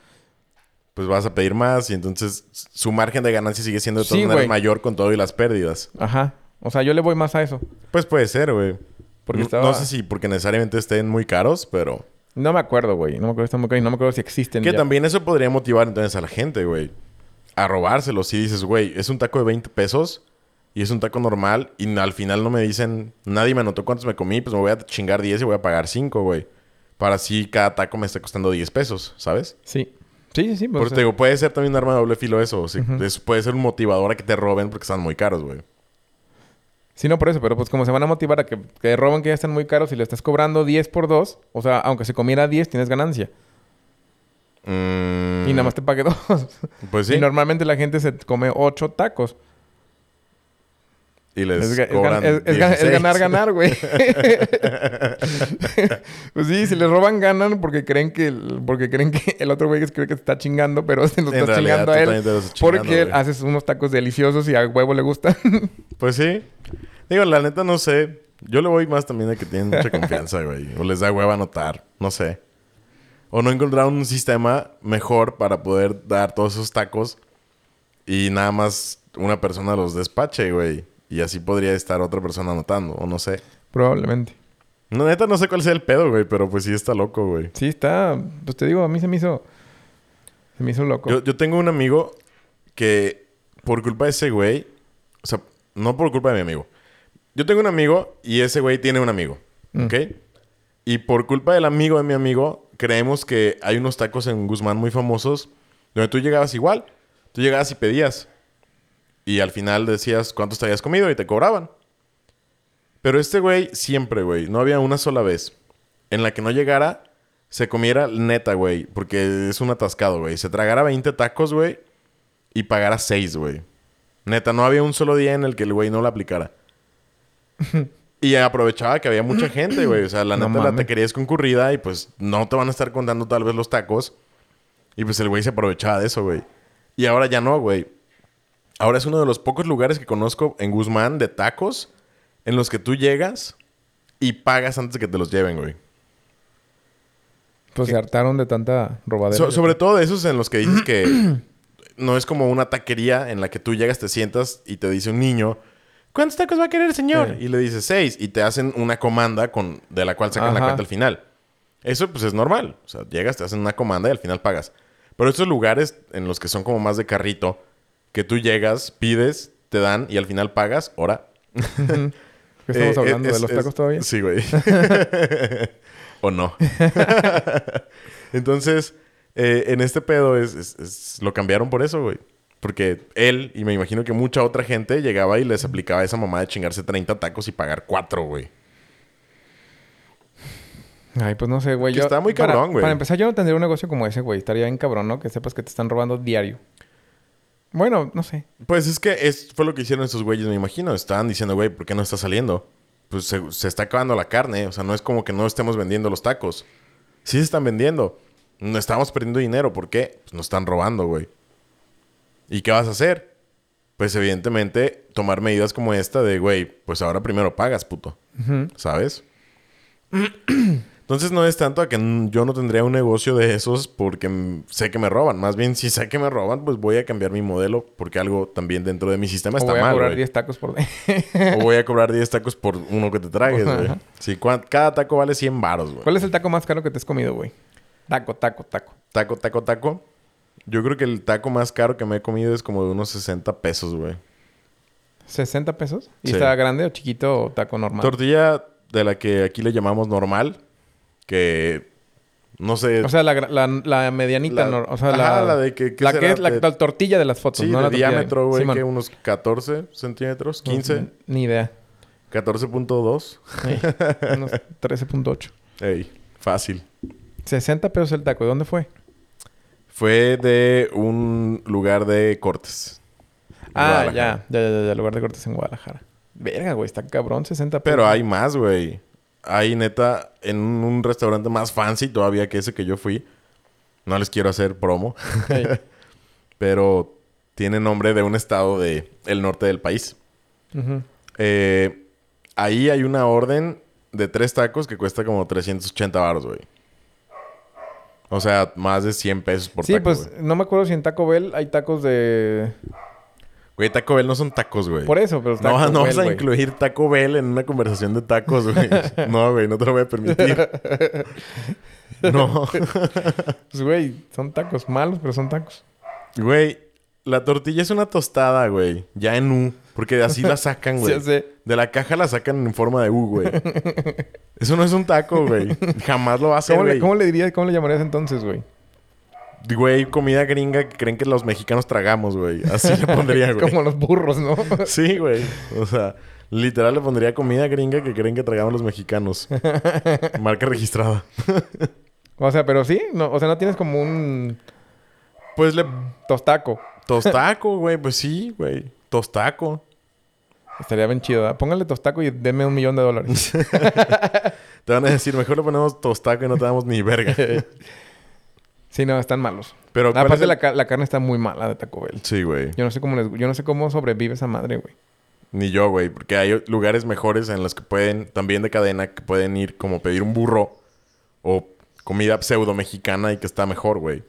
Pues vas a pedir más y entonces su margen de ganancia sigue siendo de todas Sí, maneras mayor con todo y las pérdidas. Ajá. O sea, yo le voy más a eso. Pues puede ser, güey. Porque no, estaba- no sé si porque necesariamente estén muy caros, pero... No me acuerdo, güey. No me acuerdo si están muy caros y no me acuerdo si existen Que ya. también eso podría motivar entonces a la gente, güey. A robárselo. Si dices, güey, es un taco de 20 pesos y es un taco normal y al final no me dicen, nadie me anotó cuántos me comí, pues me voy a chingar 10 y voy a pagar 5, güey. Para así cada taco me esté costando 10 pesos, ¿sabes? Sí. Sí, sí, sí. pues, Por eso te digo, puede ser también un arma de doble filo eso. Eso puede ser un motivador a que te roben porque están muy caros, güey. Sí, no por eso, pero pues como se van a motivar a que, que roban que ya están muy caros y le estás cobrando 10 por 2, o sea, aunque se comiera 10, tienes ganancia. Mm, Y nada más te pague 2. Pues sí. Y normalmente la gente se come 8 tacos. Y les Es, cobran es- es gan- es 16. ganar, ganar, güey. pues sí, si les roban, ganan porque creen que el, porque creen que el otro güey cree que te está chingando, pero se lo En está realidad, chingando a él. estás chingando, Porque güey. haces unos tacos deliciosos y a huevo le gustan. Pues sí. Digo, la neta no sé. Yo le voy más también de que tienen mucha confianza, güey. O les da hueva anotar. No sé. O no encontraron un sistema mejor para poder dar todos esos tacos y nada más una persona los despache, güey. Y así podría estar otra persona anotando. O no sé. Probablemente. No, neta no sé cuál sea el pedo, güey. Pero pues sí está loco, güey. Sí, está. Pues te digo, a mí se me hizo. Se me hizo loco. Yo, yo tengo un amigo que por culpa de ese güey, o sea, no por culpa de mi amigo. Yo tengo un amigo y ese güey tiene un amigo, Mm. ¿ok? Y por culpa del amigo de mi amigo, creemos que hay unos tacos en Guzmán muy famosos donde tú llegabas igual. Tú llegabas y pedías. Y al final decías cuántos te habías comido y te cobraban. Pero este güey siempre, güey, no había una sola vez en la que no llegara, se comiera neta, güey, porque es un atascado, güey. Se tragara 20 tacos, güey, y pagara 6, güey. Neta, no había un solo día en el que el güey no la aplicara. y aprovechaba que había mucha gente, güey. O sea, la No neta, la mames. taquería es concurrida y pues no te van a estar contando tal vez los tacos. Y pues el güey se aprovechaba de eso, güey. Y ahora ya no, güey. Ahora es uno de los pocos lugares que conozco en Guzmán de tacos en los que tú llegas y pagas antes de que te los lleven, güey. Pues se hartaron de tanta robadera. So- sobre todo de esos en los que dices que no es como una taquería en la que tú llegas, te sientas y te dice un niño, ¿cuántos tacos va a querer, señor? Sí. Y le dices seis y te hacen una comanda con, de la cual sacan la cuenta al final. Eso pues es normal. O sea, llegas, te hacen una comanda y al final pagas. Pero estos lugares en los que son como más de carrito, que tú llegas, pides, te dan y al final pagas, ahora. ¿Qué estamos Eh, hablando? es- ¿De los es- tacos todavía? Sí, güey. o no. Entonces, eh, en este pedo es, lo cambiaron por eso, güey. Porque él, y me imagino que mucha otra gente, llegaba y les aplicaba esa mamá de chingarse 30 tacos y pagar 4, güey. Ay, pues no sé, güey. Que yo- está muy para- cabrón, güey. Para empezar, yo no tendría un negocio como ese, güey. Estaría bien cabrón, ¿no? Que sepas que te están robando diario. Bueno, no sé. Pues es que es, fue lo que hicieron esos güeyes, me imagino. Estaban diciendo, güey, ¿por qué no está saliendo? Pues se, se está acabando la carne. O sea, no es como que no estemos vendiendo los tacos. Sí se están vendiendo. No estamos perdiendo dinero. ¿Por qué? Pues nos están robando, güey. ¿Y qué vas a hacer? Pues evidentemente tomar medidas como esta de, güey, pues ahora primero pagas, puto. ¿Sabes? Entonces no es tanto a que yo no tendría un negocio de esos porque sé que me roban. Más bien, si sé que me roban, pues voy a cambiar mi modelo porque algo también dentro de mi sistema O está voy a mal, cobrar güey. 10 tacos por... O voy a cobrar 10 tacos por uno que te tragues, güey. Sí, cada taco vale 100 baros, güey. ¿Cuál es el taco más caro que te has comido, güey? Taco, taco, taco. Taco, taco, taco. Yo creo que el taco más caro que me he comido es como de unos 60 pesos, güey. ¿60 pesos? ¿Y Sí. está grande o chiquito o taco normal? Tortilla de la que aquí le llamamos normal, que no sé. O sea, la, la, la medianita, La- nor- o sea, ajá, la, de que- ¿qué la será? que es la, De- la tortilla de las fotos, sí, no de diámetro, güey, Simón. que unos 14 centímetros, 15, Ni idea. 14.2. Ey, unos 13.8. Ey, fácil. 60 pesos el taco. ¿De dónde fue? Fue de un lugar de cortes. Ah. Ya, ya, ya, ya. Lugar de cortes en Guadalajara. Verga, güey. Está cabrón. 60 pesos. Pero hay más, güey. Hay neta en un restaurante más fancy todavía que ese que yo fui. No les quiero hacer promo, pero tiene nombre de un estado de el norte del país. Eh, ahí hay una orden de tres tacos que cuesta como 380 baros, güey. O sea, más de 100 pesos por Sí, taco, pues güey. no me acuerdo si en Taco Bell hay tacos de... Güey, Taco Bell no son tacos, güey. Por eso, pero No, Taco no Bell, vas a güey. incluir Taco Bell en una conversación de tacos, güey. no, güey, no te lo voy a permitir. no. Pues, güey, son tacos malos, pero son tacos. Güey, la tortilla es una tostada, güey. Ya en U. Porque así la sacan, Sí, güey. ya sé. De la caja la sacan en forma de U, güey. Eso no es un taco, güey. Jamás lo va a hacer, ¿Cómo le. ¿Cómo le dirías, cómo le llamarías entonces, güey? Güey, comida gringa que creen que los mexicanos tragamos, güey. Así le pondría, güey. Como los burros, ¿no? Sí, güey. O sea, literal le pondría comida gringa que creen que tragamos los mexicanos. Marca registrada. o sea, pero sí, no, o sea, no tienes como un Pues le... tostaco. Tostaco, güey. Pues sí, güey. Tostaco. Estaría bien chido. ¿verdad? Póngale tostaco y denme un millón de dólares. Te van a decir, mejor le ponemos tostaco y no te damos ni verga. Sí, no, están malos. Pero ¿cuál es Aparte, el- la, ca- la carne está muy mala de Taco Bell. Sí, güey. Yo no sé cómo les, yo no sé cómo sobrevive esa madre, güey. Ni yo, güey. Porque hay lugares mejores en los que pueden, también de cadena, que pueden ir como pedir un burro o comida pseudo mexicana y que está mejor, güey.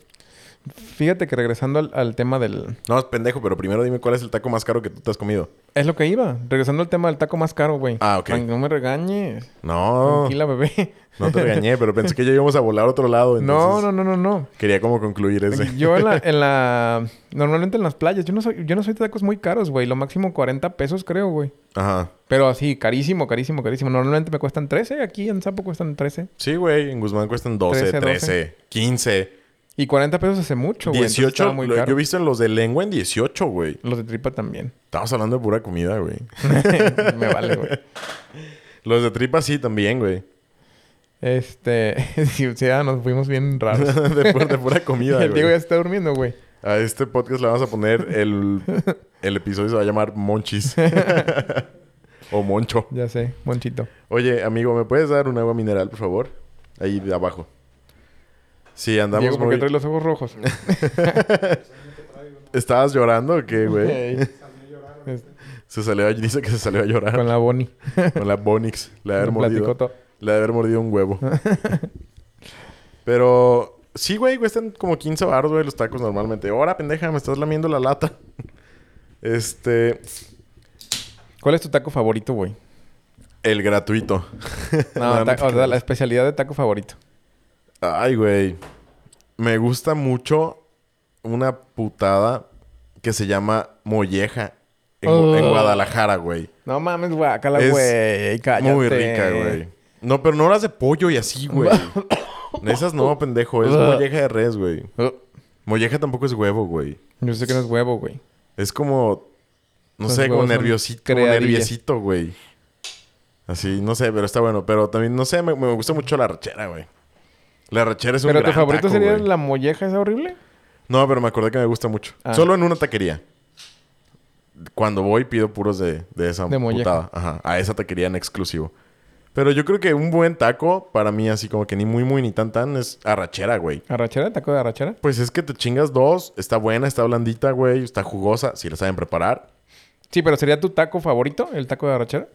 Fíjate que regresando al, al tema del... No, es pendejo, pero primero dime cuál es el taco más caro que tú te has comido. Es lo que iba. Regresando al tema del taco más caro, güey. Ah, ok. Ay, No me regañes. No, Tranquila, bebé. no te regañé, pero pensé que ya íbamos a volar a otro lado. No, entonces no, no, no, no. Quería como concluir ese. Yo en la, en la... Normalmente en las playas. Yo no soy, yo no soy de tacos muy caros, güey. Lo máximo 40 pesos, creo, güey. Ajá. Pero así, carísimo, carísimo, carísimo. Normalmente me cuestan 13. Aquí en Zapo cuestan 13. Sí, güey. En Guzmán cuestan 12, 13, 13, 15, Y 40 pesos hace mucho, güey. entonces 18. estaba muy Lo- caro. yo he visto en los de lengua en 18, güey. Los de tripa también. Estamos hablando de pura comida, güey. me vale, güey. Los de tripa sí también, güey. Este... sí, o sea, nos fuimos bien raros. de, pura, de pura comida, El Diego ya está durmiendo, güey. A este podcast le vamos a poner el... El episodio se va a llamar Monchis. o Moncho. Ya sé, monchito. Oye, amigo, ¿me puedes dar un agua mineral, por favor? Ahí de abajo. Sí, andamos Diego, ¿por qué muy... trae los ojos rojos? ¿Estabas llorando o qué, güey? Se salió a... Dice que se salió a llorar. Con la Bonnie. Con la Bonix. Le ha de haber mordido... de haber mordido un huevo. Pero... Sí, güey. Cuestan como 15 baros, güey, los tacos normalmente. Ahora, pendeja, me estás lamiendo la lata. Este... ¿Cuál es tu taco favorito, güey? El gratuito. No, o sea, la especialidad de taco favorito. Ay, güey. Me gusta mucho una putada que se llama molleja en, Ugh. Guadalajara, güey. No mames, guácala, Es güey. Cállate. Muy rica, güey. No, pero no las de pollo y así, güey. Esas no, pendejo. Es molleja de res, güey. Molleja tampoco es huevo, güey. yo sé que no es huevo, güey. Es como... No Los sé, como nerviosito, güey. Así, no sé, pero está bueno. Pero también, no sé, me, me gusta mucho la rachera, güey. La rachera es un ¿Pero tu favorito taco, sería güey. la molleja esa horrible? No, pero me acordé que me gusta mucho. Ah. Solo en una taquería. Cuando voy pido puros de, de esa De molleja. Ajá. A esa taquería en exclusivo. Pero yo creo que un buen taco, para mí, así como que ni muy, muy, ni tan, tan, es arrachera, güey. ¿Arrachera? ¿Taco de arrachera? Pues es que te chingas dos. Está buena, está blandita, güey. Está jugosa, si la saben preparar. Sí, pero ¿sería tu taco favorito? ¿El taco de arrachera?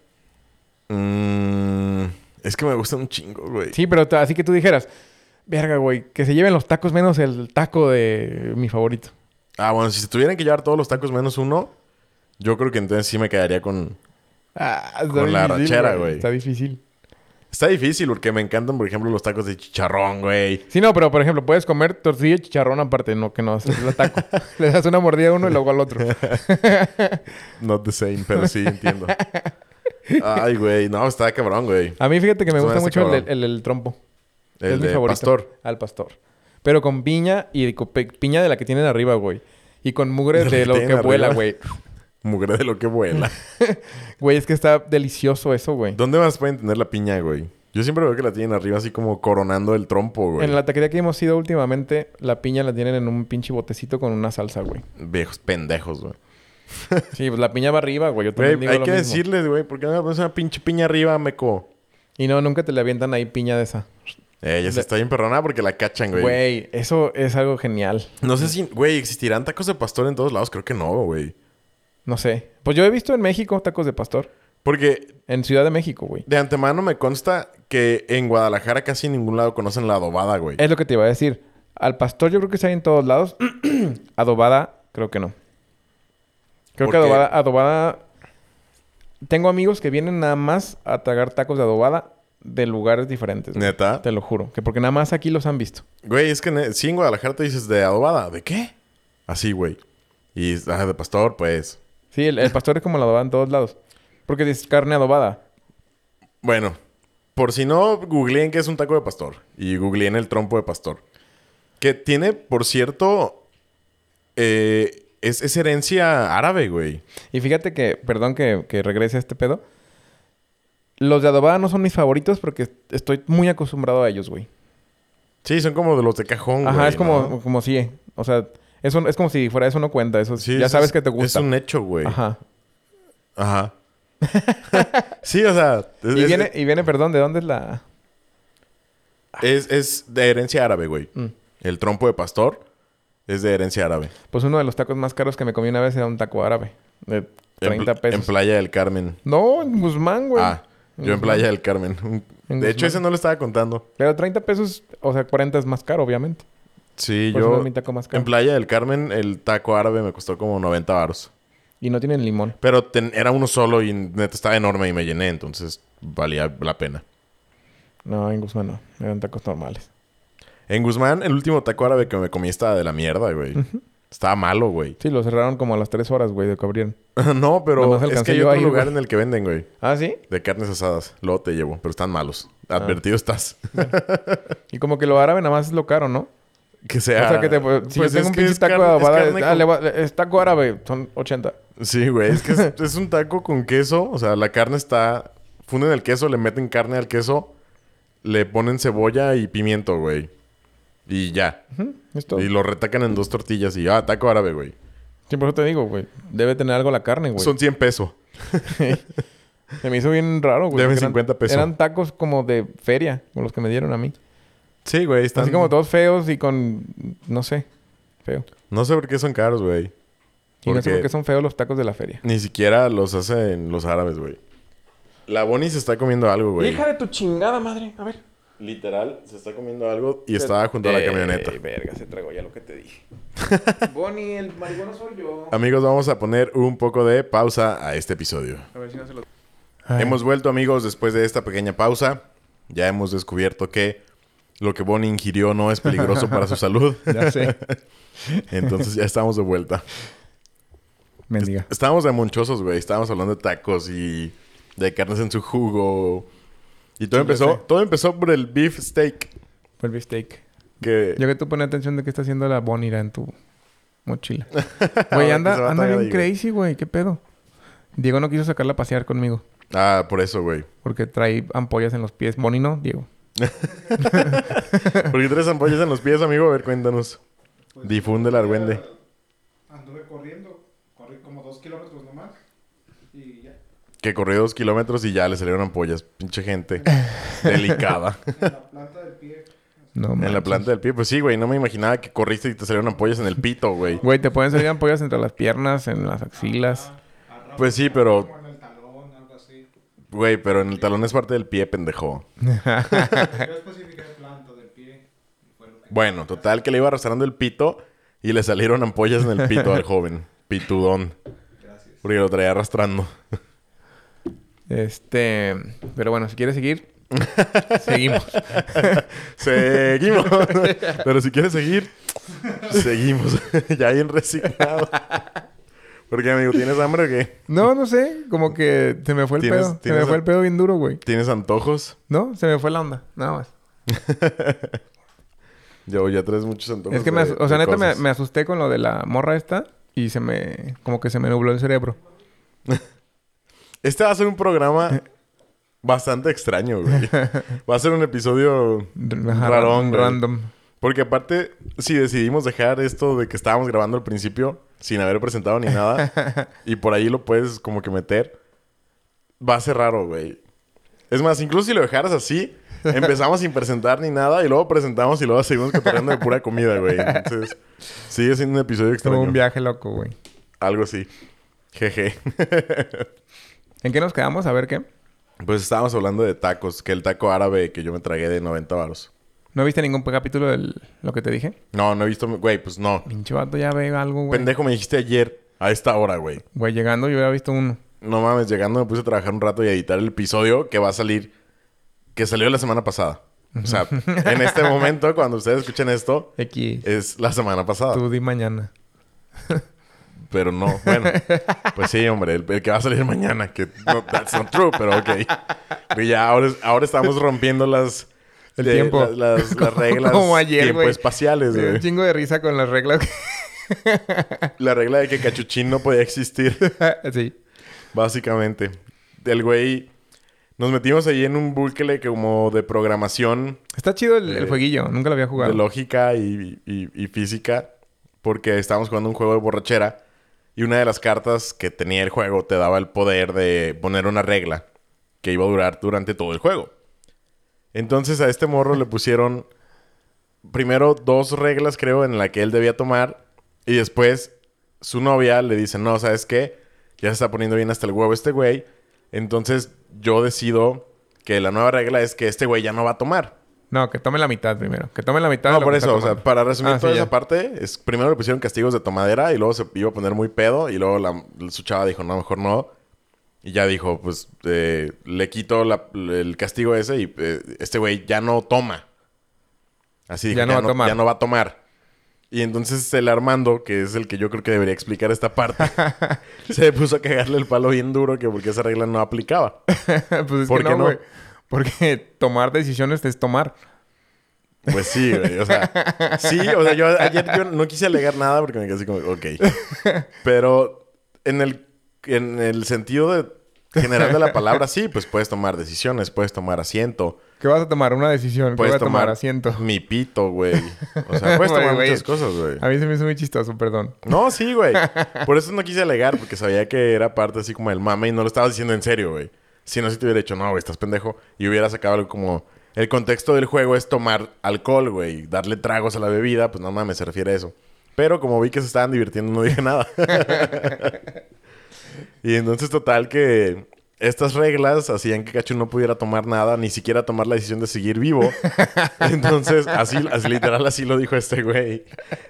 Mm, Es que me gustan un chingo, güey. Sí, pero así que tú dijeras, verga, güey, que se lleven los tacos menos el taco de mi favorito. Ah, bueno, si se tuvieran que llevar todos los tacos menos uno, yo creo que entonces sí me quedaría con... Ah, Con la arrachera, güey. Está difícil. Está difícil porque me encantan, por ejemplo, los tacos de chicharrón, güey. Sí, no, pero por ejemplo, puedes comer tortilla y chicharrón aparte, no que no, es el taco. Le das una mordida a uno y luego al otro. Not the same, pero sí entiendo. Ay, güey. No, está cabrón, güey. A mí fíjate que me gusta mucho el, el trompo. El es mi favorito. pastor. Al pastor. Pero con piña y con piña de la que tienen arriba, güey. Y con mugre De lo que vuela, güey. Mugre de lo que vuela. Güey, es que está delicioso eso, güey. ¿Dónde más pueden tener la piña, güey? Yo siempre veo que la tienen arriba así como coronando el trompo, güey. En la taquería que hemos ido últimamente, la piña la tienen en un pinche botecito con una salsa, güey. Viejos pendejos, güey. Sí, pues la piña va arriba, güey. Yo Güey, también digo hay lo que mismo. decirles, güey, ¿por qué no me pones una pinche piña arriba, meco? Y no, nunca te le avientan ahí piña de esa. Eh, ya se está bien perronada porque la cachan, güey. Güey, eso es algo genial. No sé si, güey, ¿existirán tacos de pastor en todos lados? Creo que no, güey. No sé. Pues yo he visto en México tacos de pastor. Porque En Ciudad de México, güey. de antemano me consta que en Guadalajara casi en ningún lado conocen la adobada, güey. Es lo que te iba a decir. Al pastor yo creo que hay en todos lados. adobada, creo que no. Creo que adobada, adobada... Tengo amigos que vienen nada más a tragar tacos de adobada de lugares diferentes. güey. ¿Neta? Te lo juro. Que porque nada más aquí los han visto. Güey, es que sí en Guadalajara te dices de adobada. ¿De qué? Así, güey. Y ah, de pastor, pues. Sí, el, el pastor es como la adobada en todos lados. Porque es carne adobada. Bueno, por si no, googleen qué es un taco de pastor. Y googleen el trompo de pastor. Que tiene, por cierto, eh, es, es herencia árabe, güey. Y fíjate que, perdón que, que regrese a este pedo. Los de adobada no son mis favoritos porque estoy muy acostumbrado a ellos, güey. Sí, son como de los de cajón, Ajá, güey, es como, ¿no? como si, o sea, eso es como si fuera eso no cuenta, eso Sí, ya eso sabes es- que te gusta. Es un hecho, güey. Ajá. Ajá. sí, o sea. es- Y es- viene, y viene, perdón, ¿de dónde es la...? Es, es de herencia árabe, güey. Mm. El trompo de pastor es de herencia árabe. Pues uno de los tacos más caros que me comí una vez era un taco árabe. De 30 en, pl- pesos. En Playa del Carmen. No, en Guzmán, güey. Ah, yo en Playa del Carmen. De hecho, ese no lo estaba contando. Pero 30 pesos, o sea, 40 es más caro, obviamente. Sí, Por yo... es mi taco más caro. En Playa del Carmen, el taco árabe me costó como 90 baros. Y no tienen limón. Pero ten- era uno solo y neta estaba enorme y me llené. Entonces, valía la pena. No, en Guzmán no. Eran tacos normales. En Guzmán, el último taco árabe que me comí estaba de la mierda, güey. Estaba malo, güey. Sí, lo cerraron como a las 3 horas, güey, de que abrieron. no, pero es que hay otro ahí, lugar güey. en el que venden, güey. ¿Ah, sí? De carnes asadas. Luego te llevo, pero están malos. Ah. Advertido estás. Y como que lo árabe nada más es lo caro, ¿no? que sea... O sea, que te, si Pues yo tengo es un pinche es taco es adobada, carne ah, con- es taco árabe, son 80. Sí, güey. Es que es, es un taco con queso. O sea, la carne está... Funden el queso, le meten carne al queso. Le ponen cebolla y pimiento, güey. Y ya. Ujú, es todo. Y lo retacan en dos tortillas y... Ah, taco árabe, güey. Sí, por eso te digo, güey. Debe tener algo la carne, güey. Son 100 pesos. Se me hizo bien raro, güey. Deben porque eran- 50 pesos. Eran tacos como de feria, como los que me dieron a mí. Sí, güey. Están... Así como todos feos y con... No sé. Feo. No sé por qué son caros, güey. Y no sé por qué son feos los tacos de la feria. Ni siquiera los hacen los árabes, güey. La Bonnie se está comiendo algo, güey. de tu chingada madre. A ver. Literal, se está comiendo algo y estaba junto a la camioneta. Ey, verga, se tragó ya lo que te dije. Bonnie, el marihuana soy yo. Amigos, vamos a poner un poco de pausa a este episodio. A ver si no se lo... Hemos vuelto, amigos, después de esta pequeña pausa. Ya hemos descubierto que lo que Bonnie ingirió no es peligroso para su salud. Ya sé. Entonces ya estamos de vuelta. Mendiga. Estábamos de monchosos, güey. Estábamos hablando de tacos y de carnes en su jugo. Y todo empezó, todo empezó por el beef steak. Fue el beefsteak. Que Yo que tú pones atención de qué está haciendo la Bonira en tu mochila. Güey, anda, anda bien crazy, güey. ¿Qué pedo? Diego no quiso sacarla a pasear conmigo. Ah, por eso, güey. Porque trae ampollas en los pies. Bonnie no, Diego. ¿Por qué traes ampollas en los pies, amigo? A ver, cuéntanos. Pues, Difunde el argüende. Anduve corriendo, corrí como dos kilómetros nomás. Y ya. Que corrió dos kilómetros y ya le salieron ampollas. Pinche gente. Delicada. En la planta del pie. No, en la planta del pie. Pues sí, güey. No me imaginaba que corriste y te salieron ampollas en el pito, güey. Güey, te pueden salir ampollas entre las piernas, en las axilas. Pues sí, pero- Como en el talón, algo así. Güey, pero en el talón es parte del pie, pendejo. Bueno, total que le iba arrastrando el pito y le salieron ampollas en el pito al joven. Pitudón. Gracias. Porque lo traía arrastrando. Este, pero bueno, si quieres seguir, seguimos. Seguimos. Pero si quieres seguir, seguimos. ya bien resignado. Porque, amigo, ¿tienes hambre o qué? No, no sé, como que se me fue el ¿Tienes- pedo. Se me fue el pedo bien duro, güey. ¿Tienes antojos? No, se me fue la onda, nada más. Yo ya traes muchos antojos. Es que me, de- o sea, neta me, me asusté con lo de la morra esta y se me, como que se me nubló el cerebro. Este va a ser un programa bastante extraño, güey. Va a ser un episodio rarón, güey. random. Porque aparte, si decidimos dejar esto de que estábamos grabando al principio sin haber presentado ni nada y por ahí lo puedes como que meter, va a ser raro, güey. Es más, incluso si lo dejaras así, empezamos sin presentar ni nada y luego presentamos y luego seguimos cotorreando de pura comida, güey. Entonces, sigue siendo un episodio Como extraño. un viaje loco, güey. Algo así. Jeje. ¿En qué nos quedamos? A ver qué. Pues estábamos hablando de tacos, que el taco árabe que yo me tragué de 90 varos. ¿No viste ningún capítulo de lo que te dije? No, no he visto, güey, pues no. Pinche vato ya ve algo, güey. Pendejo, me dijiste ayer a esta hora, güey. Güey, llegando yo había visto uno. No mames, llegando me puse a trabajar un rato y a editar el episodio que va a salir, que salió la semana pasada. O sea, en este momento, cuando ustedes escuchen esto, es la semana pasada. Tú di mañana. Pero no, bueno, pues sí, hombre, el, el que va a salir mañana, que no, that's not true, pero ok. Y ya ahora, ahora estamos rompiendo las, El eh, tiempo. la- las, las reglas Como ayer, tiempo güey. espaciales, dio un güey. chingo de risa con las reglas. La regla de que Cachuchín no podía existir. sí. Básicamente. El güey... Nos metimos ahí en un bucle como de programación, Está chido el, el Eh, jueguillo. Nunca lo había jugado. de lógica y, y- y física, porque estábamos jugando un juego de borrachera y una de las cartas que tenía el juego te daba el poder de poner una regla que iba a durar durante todo el juego. Entonces a este morro le pusieron primero dos reglas, creo, en la que él debía tomar y después su novia le dice, no, ¿sabes qué? Ya se está poniendo bien hasta el huevo este güey. Entonces yo decido que la nueva regla es que este güey ya no va a tomar. No, que tome la mitad primero. Que tome la mitad No, por eso, o sea, para resumir Ah, toda sí, esa ya. parte, es primero le pusieron castigos de tomadera y luego se iba a poner muy pedo y luego la, su chava dijo, no, mejor no. Y ya dijo, pues eh, le quito la- el castigo ese y eh, este güey ya no toma. Así dijo, Ya no va a tomar. Ya no va a tomar. Y entonces el Armando, que es el que yo creo que debería explicar esta parte, se puso a cagarle el palo bien duro que porque esa regla no aplicaba. pues es ¿Por que no, no? Porque tomar decisiones es tomar. Pues sí, güey. O sea, sí, o sea, yo ayer yo no quise alegar nada porque me quedé así como, ok. Pero en el, en el sentido de, general de la palabra, sí, pues puedes tomar decisiones, puedes tomar asiento, ¿Qué vas a tomar? Una decisión. ¿Qué puedes voy a tomar? tomar Asiento. mi pito, güey. O sea, puedes tomar muchas cosas, güey. A mí se me hizo muy chistoso, perdón. No, sí, güey. Por eso no quise alegar, porque sabía que era parte así como del mame y no lo estabas diciendo en serio, güey. Si no, si te hubiera dicho, no, güey, estás pendejo. Y hubiera sacado algo como... El contexto del juego es tomar alcohol, güey. Darle tragos a la bebida, pues no mames, se refiere a eso. Pero como vi que se estaban divirtiendo, no dije nada. y entonces, total, que estas reglas hacían que Cachu no pudiera tomar nada, ni siquiera tomar la decisión de seguir vivo. Entonces, así, así literal, así lo dijo este güey.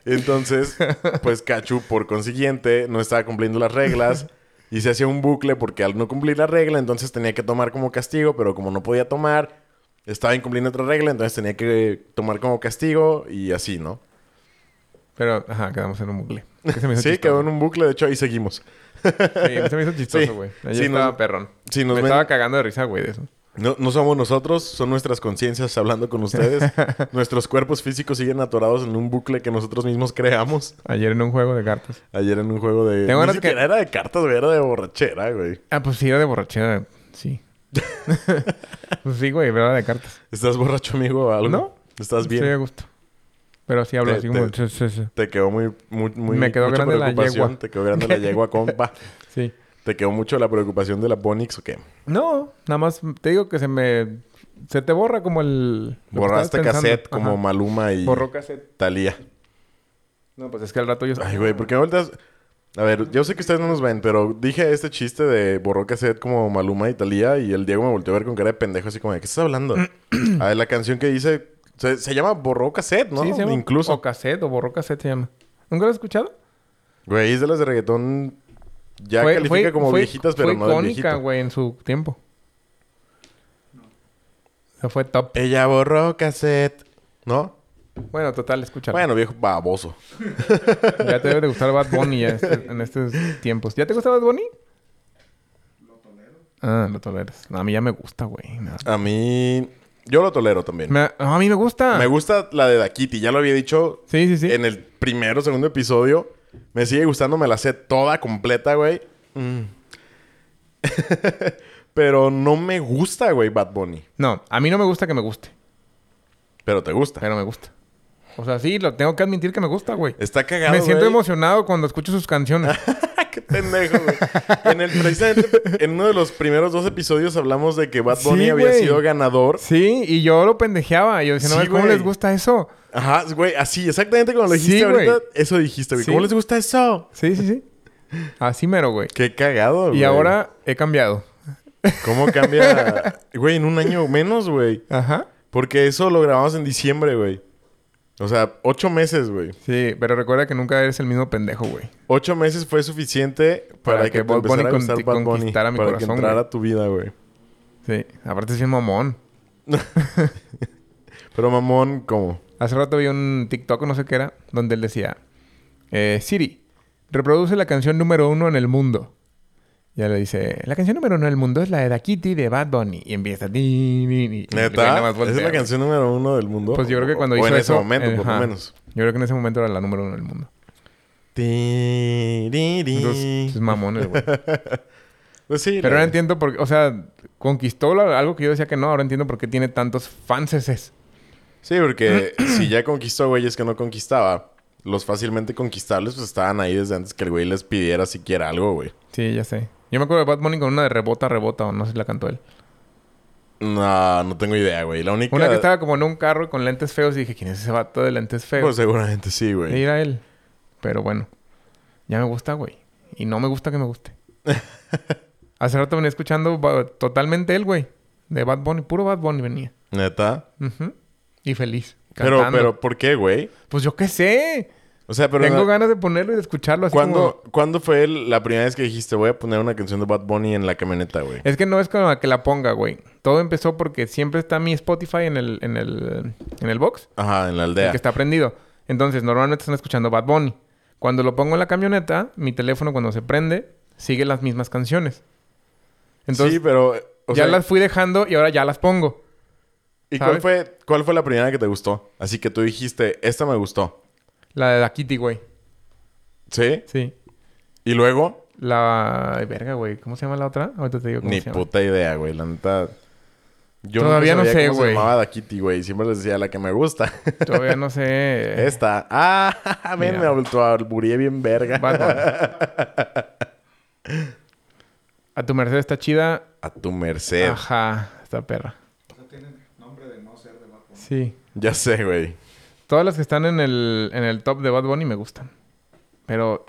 Entonces, pues Cachu, por consiguiente, no estaba cumpliendo las reglas. Y se hacía un bucle porque al no cumplir la regla, entonces tenía que tomar como castigo, pero como no podía tomar, estaba incumpliendo otra regla, entonces tenía que tomar como castigo y así, ¿no? Pero, ajá, quedamos en un bucle. Que se me hizo Sí, chistoso. quedó en un bucle, de hecho ahí seguimos. Sí, se me hizo chistoso, güey. Ayer Sí, estaba nos- perrón. Sí, nos me ven- estaba cagando de risa, güey, de eso. No, no somos nosotros, son nuestras conciencias hablando con ustedes. Nuestros cuerpos físicos siguen atorados en un bucle que nosotros mismos creamos. Ayer en un juego de cartas. Ayer en un juego de... Tengo Ni que- era de cartas, güey. Era de borrachera, güey. Ah, pues sí, era de borrachera. Sí. pues sí, güey, pero era de cartas. ¿Estás borracho, amigo, o algo? No. ¿Estás bien? Estoy a gusto. Pero sí hablo Te- así como... te- quedó muy... muy, muy Me quedó grande la yegua. Te quedó grande la yegua, compa. Sí. ¿Te quedó mucho la preocupación de la Bonix o qué? No, nada más te digo que se me... Se te borra como el... Borraste cassette como Ajá. Maluma y Borró cassette. Talía. No, pues es que al rato yo... Ay, güey, ¿por qué volteas? A ver, yo sé que ustedes no nos ven, pero dije este chiste de borró cassette como Maluma y Talía y el Diego me volteó a ver con cara de pendejo así como de ¿qué estás hablando? a ver, la canción que dice se, se llama Borró cassette, ¿no? Sí, se llama Incluso. O cassette, o borró cassette se llama. ¿Nunca lo has escuchado? Güey, es de las de reggaetón ya Fue- califica fue- como fue- viejitas, pero fue no viejito. güey, en su tiempo. O sea, fue top. Ella borró cassette, ¿no? Bueno, total, escúchalo. Bueno, viejo baboso. Ya te debe de gustar Bad Bunny ya este- en estos tiempos. ¿Ya te gusta Bad Bunny? Lo tolero. Ah, lo toleras. No, a mí ya me gusta, güey. No. A mí yo lo tolero también. Me- no, a mí me gusta. Me gusta la de Dakiti, ya lo había dicho Sí, sí, sí. en el primero o segundo episodio. Me sigue gustando, me la sé toda completa, güey. Mm. Pero no me gusta, güey, Bad Bunny. No, a mí no me gusta que me guste. Pero te gusta. Pero me gusta. O sea, sí, lo tengo que admitir que me gusta, güey. Está cagado, Me siento güey. emocionado cuando escucho sus canciones. Qué pendejo, güey. En el, precisamente, en uno de los primeros dos episodios hablamos de que Bad Sí, Bunny había güey. sido ganador. sí, y yo lo pendejeaba. Y yo decía, no, Sí, ¿cómo güey. les gusta eso? Ajá, güey, así, exactamente como lo dijiste Sí, ahorita. Eso dijiste, güey. ¿Cómo les gusta eso? Sí, sí, sí. Así mero, güey. Qué cagado, güey. Y ahora he cambiado. ¿Cómo cambia? Güey, en un año menos, güey. Ajá. Porque eso lo grabamos en diciembre, güey. O sea, ocho meses, güey. Sí, pero recuerda que nunca eres el mismo pendejo, güey. Ocho meses fue suficiente para, Para que, que te empezara Bunny a conti- Bad Bunny. conquistara mi para corazón, que entrara güey. tu vida, güey. Sí, aparte es bien mamón. Pero mamón, ¿cómo? Hace rato vi un TikTok, no sé qué era, donde él decía: eh, Siri, reproduce la canción número uno en el mundo. Ya le dice: La canción número uno en el mundo es la de Da Kitty de Bad Bunny. Y empieza. "Di, di, di", ¿Neta? ¿Esa es la canción número uno del mundo? Pues yo creo que cuando o, hizo en eso, ese momento, eh, por lo menos. Yo creo que en ese momento era la número uno en el mundo. Ti, di, di. Entonces, es mamón el güey. Pues sí. Pero ahora entiendo por qué, o sea, conquistó algo que yo decía que no, ahora entiendo por qué tiene tantos fanses. Sí, porque si ya conquistó güeyes que no conquistaba, los fácilmente conquistables pues estaban ahí desde antes que el güey les pidiera siquiera algo, güey. Sí, ya sé. Yo me acuerdo de Bad Bunny con una de rebota, rebota, o no sé si la cantó él. No, no tengo idea, güey. La única... Una que estaba como en un carro con lentes feos y dije, ¿quién es ese vato de lentes feos? Pues seguramente sí, Y güey. era él. Pero bueno, ya me gusta, güey. Y no me gusta que me guste. Hace rato venía escuchando totalmente él, güey. De Bad Bunny, puro Bad Bunny venía. Neta. Y feliz. Pero, pero, ¿por qué, güey? Pues yo qué sé. O sea, pero... Tengo no- ganas de ponerlo y de escucharlo así ¿Cuándo, como... ¿Cuándo fue el- la primera vez que dijiste voy a poner una canción de Bad Bunny en la camioneta, güey? Es que no es como que la ponga, güey. Todo empezó porque siempre está mi Spotify en el, en el, en el box. Ajá, en la el aldea. que está prendido. Entonces, normalmente están escuchando Bad Bunny. Cuando lo pongo en la camioneta, mi teléfono cuando se prende, sigue las mismas canciones. Entonces, sí, pero... o ya sea, las fui dejando y ahora ya las pongo. ¿Y cuál ¿sabes? fue, cuál fue la primera que te gustó? Así que tú dijiste, esta me gustó. La de la Kitty, güey. ¿Sí? Sí. ¿Y luego? La... ay, Verga, güey. ¿Cómo se llama la otra? Ahorita te digo cómo Ni se llama. puta idea, güey. La neta... Yo Todavía no sé, cómo güey. Se llamaba Da Kitty, güey. Siempre les decía la que me gusta. Todavía no sé. Esta. Ah, ven, me autoalburié bien verga. A tu merced está chida. A tu merced. Ajá. Esta perra. O sea, tienen nombre de no ser de Bad Bunny. Sí. Ya sé, güey. Todas las que están en el, en el top de Bad Bunny me gustan. Pero...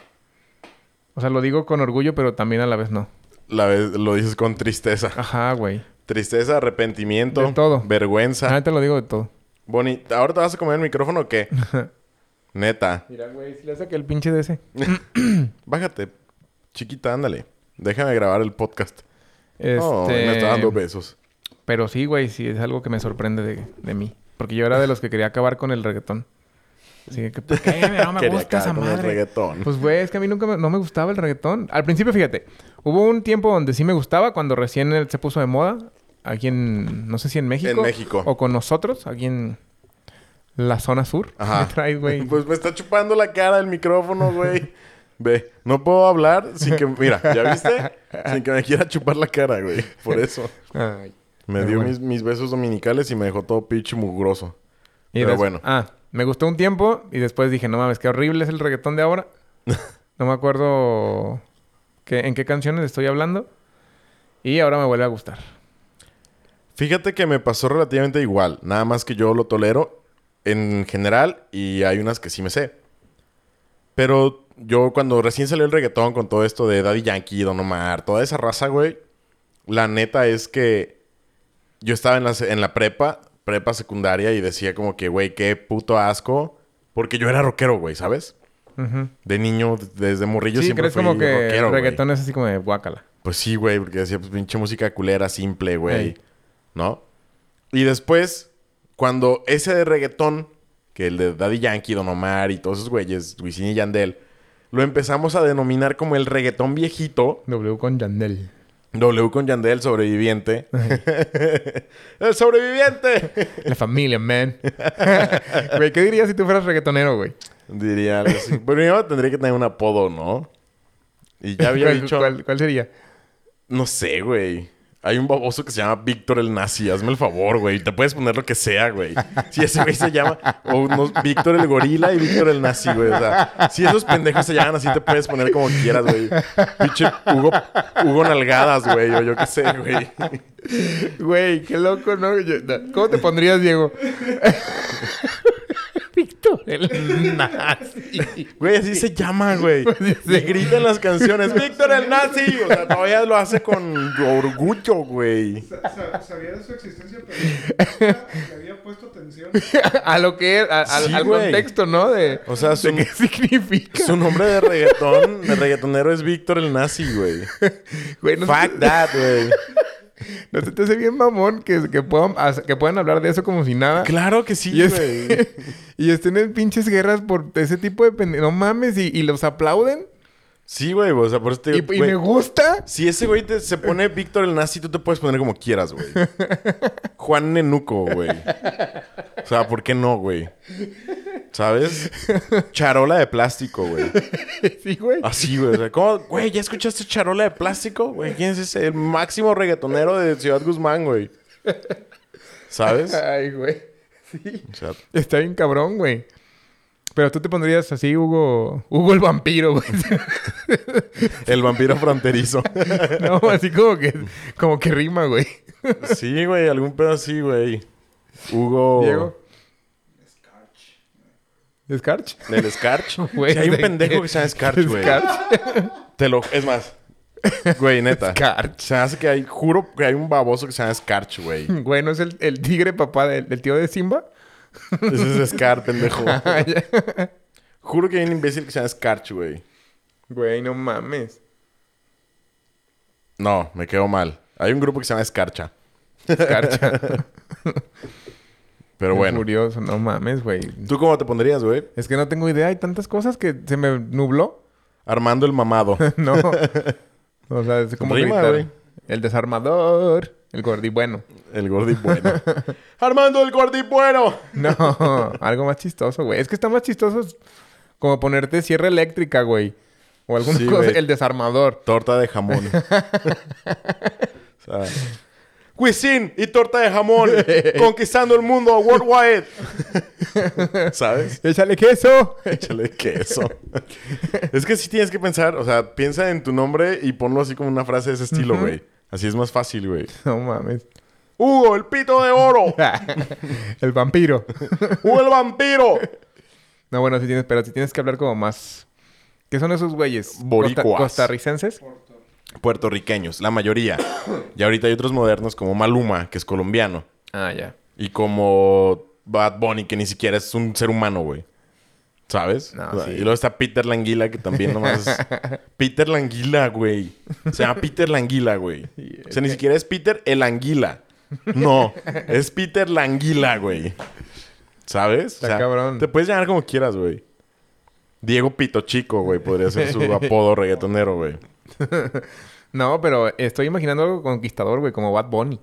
O sea, lo digo con orgullo, pero también a la vez no. La vez, lo dices con tristeza. Ajá, güey. Tristeza, arrepentimiento. De todo. Vergüenza. Ahorita lo digo de todo. Boni, ¿ahora te vas a comer el micrófono o qué? Neta. Mira, güey, si le que el pinche de ese. Bájate. Chiquita, ándale. Déjame grabar el podcast. Este... Oh, me está dando besos. Pero sí, güey, sí es algo que me sorprende de, de mí. Porque yo era de los que quería acabar con el reggaetón. Así que, ¿por qué? No me gusta esa con el madre. reggaetón. Pues, güey, es que a mí nunca me, no me gustaba el reggaetón. Al principio, fíjate, hubo un tiempo donde sí me gustaba cuando recién se puso de moda. Aquí en, no sé si en México. En México. O con nosotros, aquí en la zona sur. Ajá. Me traes, güey. Pues me está chupando la cara el micrófono, güey. Ve, no puedo hablar sin que... Mira, ¿ya viste? Sin que me quiera chupar la cara, güey. Por eso. Ay. Me Pero dio bueno. mis, mis besos dominicales y me dejó todo pinche mugroso. Y Pero des- bueno. Ah, me gustó un tiempo y después dije, no mames, qué horrible es el reggaetón de ahora. no me acuerdo qué- en qué canciones estoy hablando. Y ahora me vuelve a gustar. Fíjate que me pasó relativamente igual. Nada más que yo lo tolero en general y hay unas que sí me sé. Pero yo cuando recién salió el reggaetón con todo esto de Daddy Yankee, Don Omar, toda esa raza, güey. La neta es que yo estaba en la, en la prepa, prepa secundaria, y decía como que, güey, qué puto asco. Porque yo era rockero, güey, ¿sabes? De niño, desde morrillo Sí, siempre crees fui como que rockero, güey. reggaetón es así como de guácala. Pues sí, güey, porque decía, pues pinche música culera, simple, güey. Ey. ¿No? Y después, cuando ese de reggaetón, que el de Daddy Yankee, Don Omar y todos esos güeyes, Wisin y Yandel, lo empezamos a denominar como el reggaetón viejito. W con Yandel. W con Yandel, sobreviviente. ¡El sobreviviente! La familia, man. Güey, ¿qué dirías si tú fueras reggaetonero, güey? Diría algo así. Primero tendría que tener un apodo, ¿no? Y ya había ¿Cuál, dicho... cuál- cuál sería? No sé, güey. Hay un baboso que se llama Víctor el Nazi. Hazme el favor, güey. Te puedes poner lo que sea, güey. Si ese güey se llama... O unos Víctor el Gorila y Víctor el Nazi, güey. O sea, si esos pendejos se llaman así, te puedes poner como quieras, güey. Pinche Hugo, Hugo Nalgadas, güey. O yo qué sé, güey. Güey, qué loco, ¿no? ¿Cómo te pondrías, Diego? Víctor el nazi. Güey, así se llama, güey. Y grita en las canciones, ¡Víctor el Nazi! O sea, todavía lo hace con orgullo, güey. Sa- sa- Sabía de su existencia, pero le había puesto atención. a lo que es, a- al- Sí, al güey. contexto, ¿no? De, O sea, su, de qué significa. su nombre de reggaetón, de reggaetonero es Víctor el Nazi, güey. Güey, no, se Fuck that, güey. No te hace bien mamón que, que, puedan, que puedan hablar de eso como si nada. Claro que sí, Y, es- güey. y estén en pinches guerras por ese tipo de pende... No mames, y, y los aplauden. Sí, güey. O sea, por eso te Y, digo, y güey, me gusta. Si ese güey te- se pone Víctor el Nazi, tú te puedes poner como quieras, güey. Juan Nenuco, güey. O sea, ¿por qué no, güey? ¿Sabes? Charola de plástico, güey. sí, güey. Así, güey. O sea, ¿cómo? Güey, ¿ya escuchaste Charola de plástico? Güey, ¿quién es ese? El máximo reggaetonero de Ciudad Guzmán, güey. ¿Sabes? Ay, güey. Sí. O sea, Está bien cabrón, güey. Pero tú te pondrías así, Hugo... Hugo el vampiro, güey. el vampiro fronterizo. no, así como que... Como que rima, güey. sí, güey. Algún pedo así, güey. Hugo... Diego. ¿Descarch? ¿Del Scarch? Güey, hay un ¿de pendejo que se llama Scarch, güey. Descarch. Te lo... Es más. Güey, neta. Scarch. Se hace que hay... Juro que hay un baboso que se llama Scarch, güey. Güey, ¿no es el, el tigre papá del, del tío de Simba? Ese es Scar, pendejo. Ah. Juro que hay un imbécil que se llama Scarch, güey. Güey, no mames. No, me quedo mal. Hay un grupo que se llama Escarcha. Escarcha. Pero bueno. Curioso, no mames, güey. ¿Tú cómo te pondrías, güey? Es que no tengo idea. Hay tantas cosas que se me nubló. Armando el mamado. no. O sea, es como Rima, gritar. El desarmador. El gordi bueno. El gordi bueno. Armando el gordi bueno. No, algo más chistoso, güey. Es que está más chistoso como ponerte sierra eléctrica, güey. O alguna Sí, cosa. El desarmador. Torta de jamón. o sea, cuisine y torta de jamón. conquistando el mundo worldwide. ¿Sabes? ¡Échale queso! Échale queso. es que sí tienes que pensar, o sea, piensa en tu nombre y ponlo así como una frase de ese estilo, güey. Así es más fácil, güey. No mames. Hugo, el pito de oro. el vampiro. Hugo, el vampiro. No, bueno, si tienes, pero si tienes que hablar como más. ¿Qué son esos güeyes? Boricuas. Costa- costarricenses. Puertorriqueños, la mayoría. Y ahorita hay otros modernos como Maluma, que es colombiano. Ah, ya. Y como Bad Bunny, que ni siquiera es un ser humano, güey. ¿Sabes? No, O sea, sí. Y luego está Peter Languila, que también nomás es... Peter Languila, güey. Se llama Peter Languila, güey. O sea, ni siquiera es Peter el Anguila. No, es Peter Languila, güey. ¿Sabes? Está cabrón. Te puedes llamar como quieras, güey. Diego Pito Chico, güey. Podría ser su apodo reggaetonero, güey. No, pero estoy imaginando algo conquistador, güey, como Bad Bunny.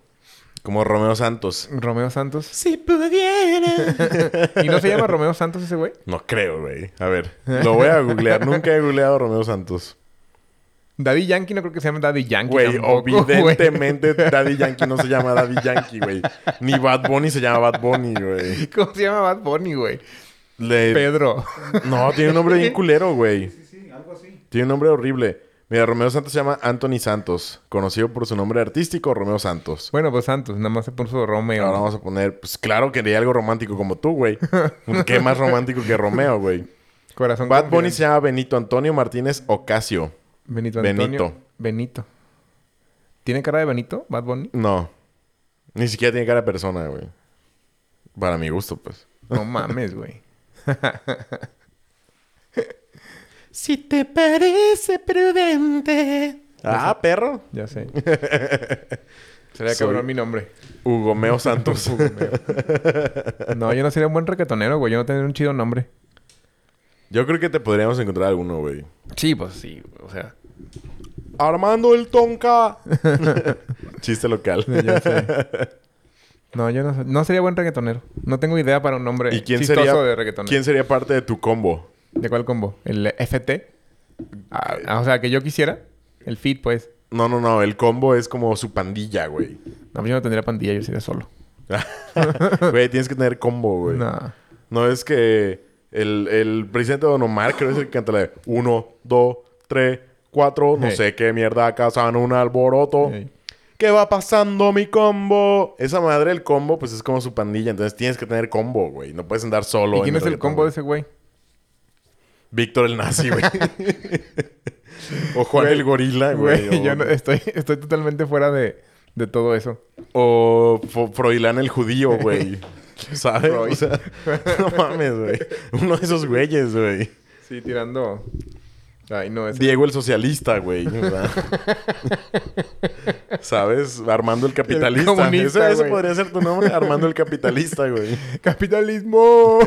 Como Romeo Santos. Romeo Santos. Si pudiera. ¿Y no se llama Romeo Santos ese güey? No creo, güey. A ver, lo voy a googlear. Nunca he googleado a Romeo Santos. Daddy Yankee no creo que se llame Daddy Yankee. Güey, evidentemente Daddy Yankee no se llama Daddy Yankee, güey. Ni Bad Bunny se llama Bad Bunny, güey. ¿Cómo se llama Bad Bunny, güey? Le- Pedro. No, tiene un nombre bien culero, güey. Sí, sí, algo así. Tiene un nombre horrible. Mira, Romeo Santos se llama Anthony Santos. Conocido por su nombre artístico, Romeo Santos. Bueno, pues Santos, nada más se puso Romeo. Ahora vamos a poner... Pues claro, quería algo romántico como tú, güey. ¿Qué más romántico que Romeo, güey? Corazón Bad Bunny se llama Benito Antonio Martínez Ocasio. Benito Antonio. Benito. Benito. ¿Tiene cara de Benito, Bad Bunny? No. Ni siquiera tiene cara de persona, güey. Para mi gusto, pues. No mames, güey. Si te parece prudente. Ah, perro. Ya sé. Sería Soy- cabrón mi nombre. Hugo Meo Santos. No, yo no sería un buen reggaetonero, güey. Yo no tendría un chido nombre. Yo creo que te podríamos encontrar alguno, güey. Sí, pues sí. O sea, Armando el Tonka. Chiste local. ya sé. No, yo no, no sería buen reggaetonero. No tengo idea para un nombre ¿Y quién chistoso sería, de reggaetonero. quién sería parte de tu combo? ¿De cuál combo? ¿El FT? Ah, ah, o sea, que yo quisiera. El feed, pues. No, no, no. El combo es como su pandilla, güey. No, pues yo no tendría pandilla. Yo sería solo. Güey, tienes que tener combo, güey. No. No es que el, el presidente Don Omar creo que es el que canta la de uno, dos, tres, cuatro, no Hey. sé qué mierda, cazan un alboroto. Ey. ¿Qué va pasando mi combo? Esa madre, el combo, pues es como su pandilla. Entonces tienes que tener combo, güey. No puedes andar solo. ¿Y en quién es el combo de ese güey? Víctor el nazi, güey. o Juan Güey, el gorila, güey. Güey, o, yo no- estoy, estoy totalmente fuera de, de todo eso. o Froilán el judío, güey. ¿Sabes? Freud. O sea, no mames, güey. Uno de esos güeyes, güey. Sí, tirando. Ay, no, ese. Diego el socialista, güey. ¿Sabes? Armando el capitalista. ese ese güey. podría ser tu nombre, Armando el capitalista, güey. ¡Capitalismo!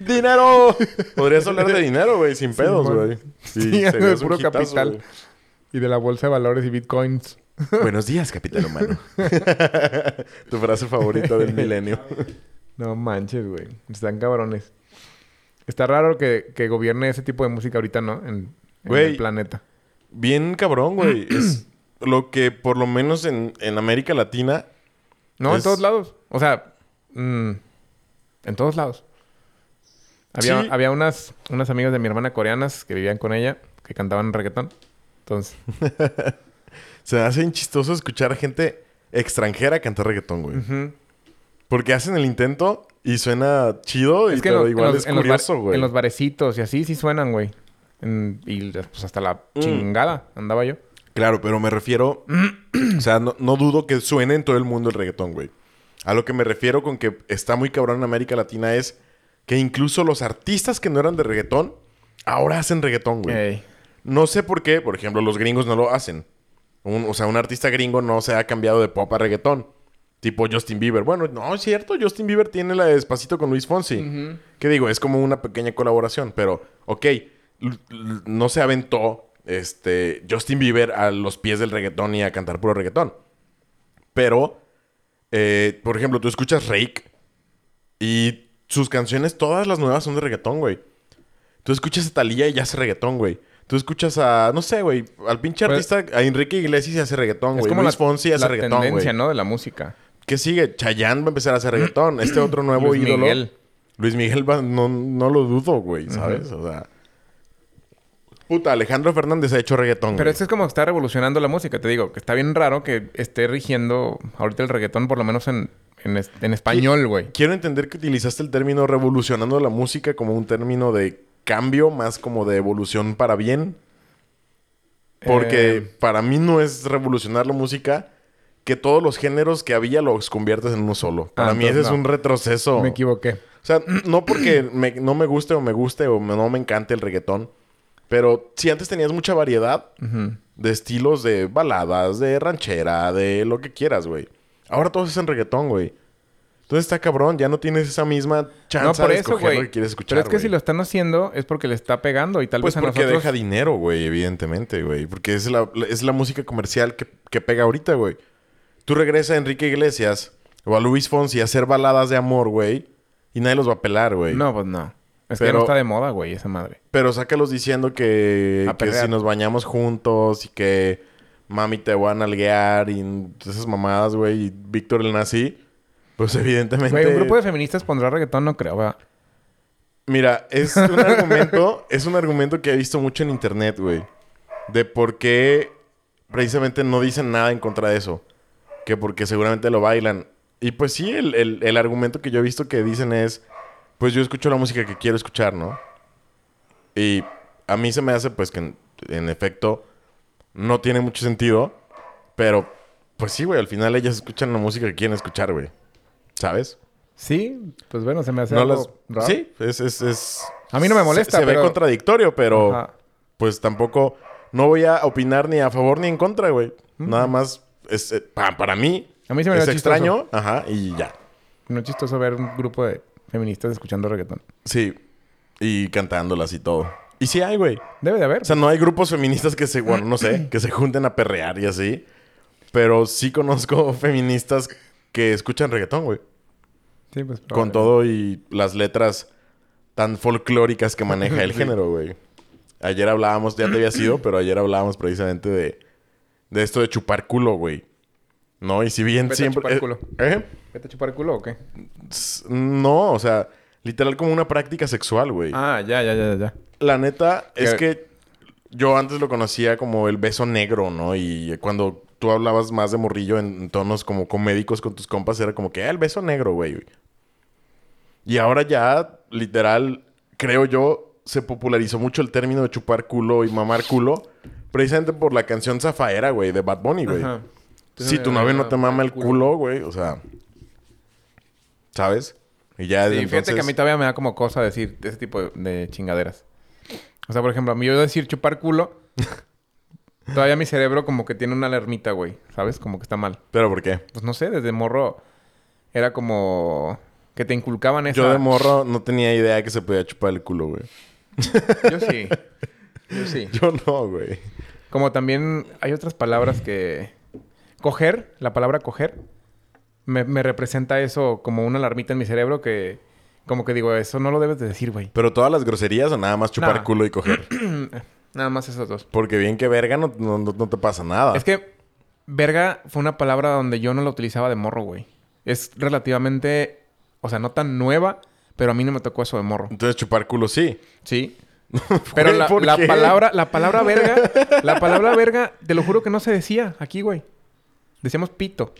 ¡Dinero! Podrías hablar de dinero, güey, sin pedos, güey. Sí, de puro hitazo, capital. y de la bolsa de valores y bitcoins. Buenos días, capital humano. tu frase favorita del milenio. No manches, güey. Están cabrones. Está raro que, que gobierne ese tipo de música ahorita, ¿no? En, el planeta. Bien cabrón, güey. Es lo que por lo menos en, en América Latina... No, en todos lados. O sea, mm, en todos lados. Había, Sí. había unas, unas amigas de mi hermana coreanas que vivían con ella, que cantaban reggaetón. Entonces, Se me hace chistoso escuchar a gente extranjera cantar reggaetón, güey. Porque hacen el intento y suena chido, y, es que pero igual en los- es curioso, güey. en los barecitos y así sí suenan, güey. En- y pues hasta la Mm. chingada andaba yo. Claro, pero me refiero... o sea, no, no dudo que suene en todo el mundo el reggaetón, güey. A lo que me refiero con que está muy cabrón en América Latina es que incluso los artistas que no eran de reggaetón, ahora hacen reggaetón, güey. Ey. No sé por qué, por ejemplo, los gringos no lo hacen. Un- o sea, un artista gringo no se ha cambiado de pop a reggaetón. Tipo Justin Bieber. Bueno, no es cierto. Justin Bieber tiene la de Despacito con Luis Fonsi. Que digo, es como una pequeña colaboración. Pero, ok, no se aventó este, Justin Bieber a los pies del reggaetón y a cantar puro reggaetón. Pero, eh, por ejemplo, tú escuchas Rake y sus canciones, todas las nuevas son de reggaetón, güey. Tú escuchas a Thalía y ya hace reggaetón, güey. Tú escuchas a, no sé, güey, al pinche Pues- artista, a Enrique Iglesias y hace reggaetón, Es güey. como Luis la, Fonsi hace la reggaetón, güey. tendencia, ¿no? De la música. ¿Qué sigue? Chayanne va a empezar a hacer reggaetón. Este otro nuevo Luis ídolo. Miguel. Luis Miguel va- no, no lo dudo, güey, ¿sabes? O sea. Puta, Alejandro Fernández ha hecho reggaetón. Pero es que es como que está revolucionando la música. Te digo, que está bien raro que esté rigiendo ahorita el reggaetón, por lo menos en, en, es- en español, güey. Quiero entender que utilizaste el término revolucionando la música como un término de cambio, más como de evolución para bien. Porque Eh, para mí no es revolucionar la música que todos los géneros que había los conviertes en uno solo. Para Ah, mí ese es un retroceso. Me equivoqué. O sea, no porque me- no me guste o me guste o no me encante el reggaetón. Pero si antes tenías mucha variedad de estilos de baladas, de ranchera, de lo que quieras, güey. Ahora todos hacen reggaetón, güey. Entonces está cabrón, ya no tienes esa misma chance No, por de eso, escoger lo que quieres escuchar. Pero es que si lo están haciendo es porque le está pegando y tal Pues vez a porque nosotros... deja dinero, güey, evidentemente, güey. Porque es la, es la música comercial que, que pega ahorita, güey. Tú regresas a Enrique Iglesias o a Luis Fonsi a hacer baladas de amor, güey. Y nadie los va a pelar, güey. No, pues no. Es que Pero- no está de moda, güey, esa madre. Pero sácalos diciendo que, que si nos bañamos juntos y que mami te voy a nalguear y esas mamadas, güey, y Víctor el nazi, pues evidentemente... Güey, un grupo de feministas pondrá reggaetón, no creo, ¿verdad? Mira, es un argumento, es un argumento que he visto mucho en internet, güey. De por qué precisamente no dicen nada en contra de eso. Que porque seguramente lo bailan. Y pues sí, el, el- el argumento que yo he visto que dicen es pues yo escucho la música que quiero escuchar, ¿no? Y a mí se me hace, pues, que en, en efecto no tiene mucho sentido, pero, pues sí, güey, al final ellas escuchan la música que quieren escuchar, güey. ¿Sabes? Sí, pues bueno, se me hace No algo las... raro. Sí, es, es, es- A mí no me molesta, Se, se pero- ve contradictorio, pero Ajá. pues tampoco... No voy a opinar ni a favor ni en contra, güey. Nada más, es, eh, pa- para mí, A mí se me es chistoso. extraño. Ajá, y ya. No es chistoso ver un grupo de feministas escuchando reggaetón. Sí. Y cantándolas y todo. Y sí hay, güey. Debe de haber. O sea, no hay grupos feministas que se, bueno, no sé, que se junten a perrear y así. Pero sí conozco feministas que escuchan reggaetón, güey. sí, pues, Con todo y las letras tan folclóricas que maneja el Sí. género, güey. Ayer hablábamos, ya te había sido, pero ayer hablábamos precisamente de, de esto de chupar culo, güey. ¿No? Y si bien Vete a siempre... chupar eh, culo. ¿eh? ¿Vete a chupar culo o qué? No, o sea, literal como una práctica sexual, güey. Ah, ya, ya, ya, ya. La neta es Que- yo antes lo conocía como el beso negro, ¿no? Y cuando tú hablabas más de morrillo en tonos como comédicos con tus compas, era como que, ah, el beso negro, güey. Y ahora ya, literal, creo yo, se popularizó mucho el término de chupar culo y mamar culo, precisamente por la canción Zafaera, güey, de Bad Bunny, güey. Si tu novio no te mama el culo, güey, o sea, ¿sabes? Y ya Sí, desde fíjate que a mí entonces- todavía me da como cosa decir ese tipo de, de chingaderas. O sea, por ejemplo, a mí yo decir chupar culo, todavía mi cerebro como que tiene una alarmita, güey. ¿Sabes? Como que está mal. ¿Pero por qué? Pues no sé, desde morro era como que te inculcaban esa... Yo de morro no tenía idea que se podía chupar el culo, güey. Yo sí. Yo sí. Yo no, güey. Como también hay otras palabras que... Coger, la palabra coger, me, me representa eso como una alarmita en mi cerebro que... Como que digo, eso no lo debes de decir, güey. Pero todas las groserías o nada más chupar culo y coger. Nada más esos dos. Porque bien que verga no, no, no- no te pasa nada. Es que verga fue una palabra donde yo no la utilizaba de morro, güey. Es relativamente, o sea, no tan nueva, pero a mí no me tocó eso de morro. Entonces chupar culo sí. Sí. Pero la, ¿por la qué? palabra, la palabra verga, la palabra verga, te lo juro que no se decía aquí, güey. Decíamos pito.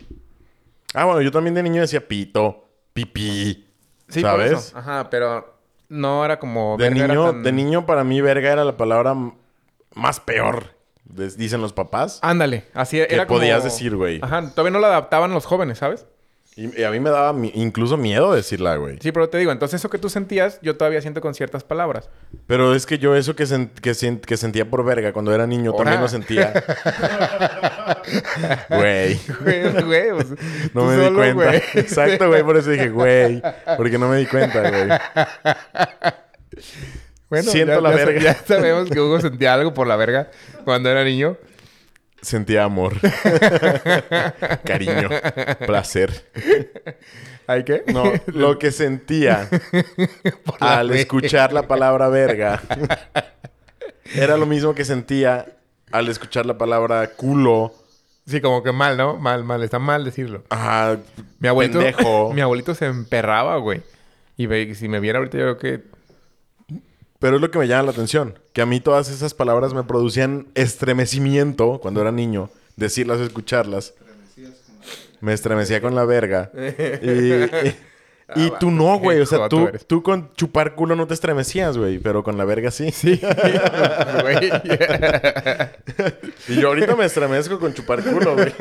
Ah, bueno, yo también de niño decía pito, pipí. Sí, por ¿Sabes? eso. Ajá, pero no era como De verga niño, tan- de niño para mí verga era la palabra más peor. Dicen los papás. Ándale, así que era como... podías decir, güey. Ajá, todavía no la adaptaban los jóvenes, ¿sabes? Y, y a mí me daba mi- incluso miedo decirla, güey. Sí, pero te digo, entonces eso que tú sentías, yo todavía siento con ciertas palabras. Pero es que yo eso que, sen- que, sen- que sentía por verga cuando era niño también lo sentía. Güey. Güey, güey, pues, No me di cuenta. güey. Exacto, güey. Por eso dije, güey. Porque no me di cuenta, güey. Bueno, Siento ya, la ya verga. Ya sabemos que Hugo sentía algo por la verga cuando era niño. Sentía amor. Cariño. Placer. ¿Ay qué? No, lo que sentía al verga. escuchar la palabra verga era lo mismo que sentía al escuchar la palabra culo. Sí, como que mal, ¿no? Mal, mal. Está mal decirlo. Ah, Mi abuelito... pendejo. mi abuelito se emperraba, güey. Y si me viera ahorita yo creo que... Pero es lo que me llama la atención. Que a mí todas esas palabras me producían estremecimiento cuando era niño. Decirlas, escucharlas. Me estremecía con la verga. Y, y- y Ah, tú no, güey. O sea, tú, tú con chupar culo no te estremecías, güey. Pero con la verga sí. Sí. Y yo ahorita me estremezco con chupar culo, güey.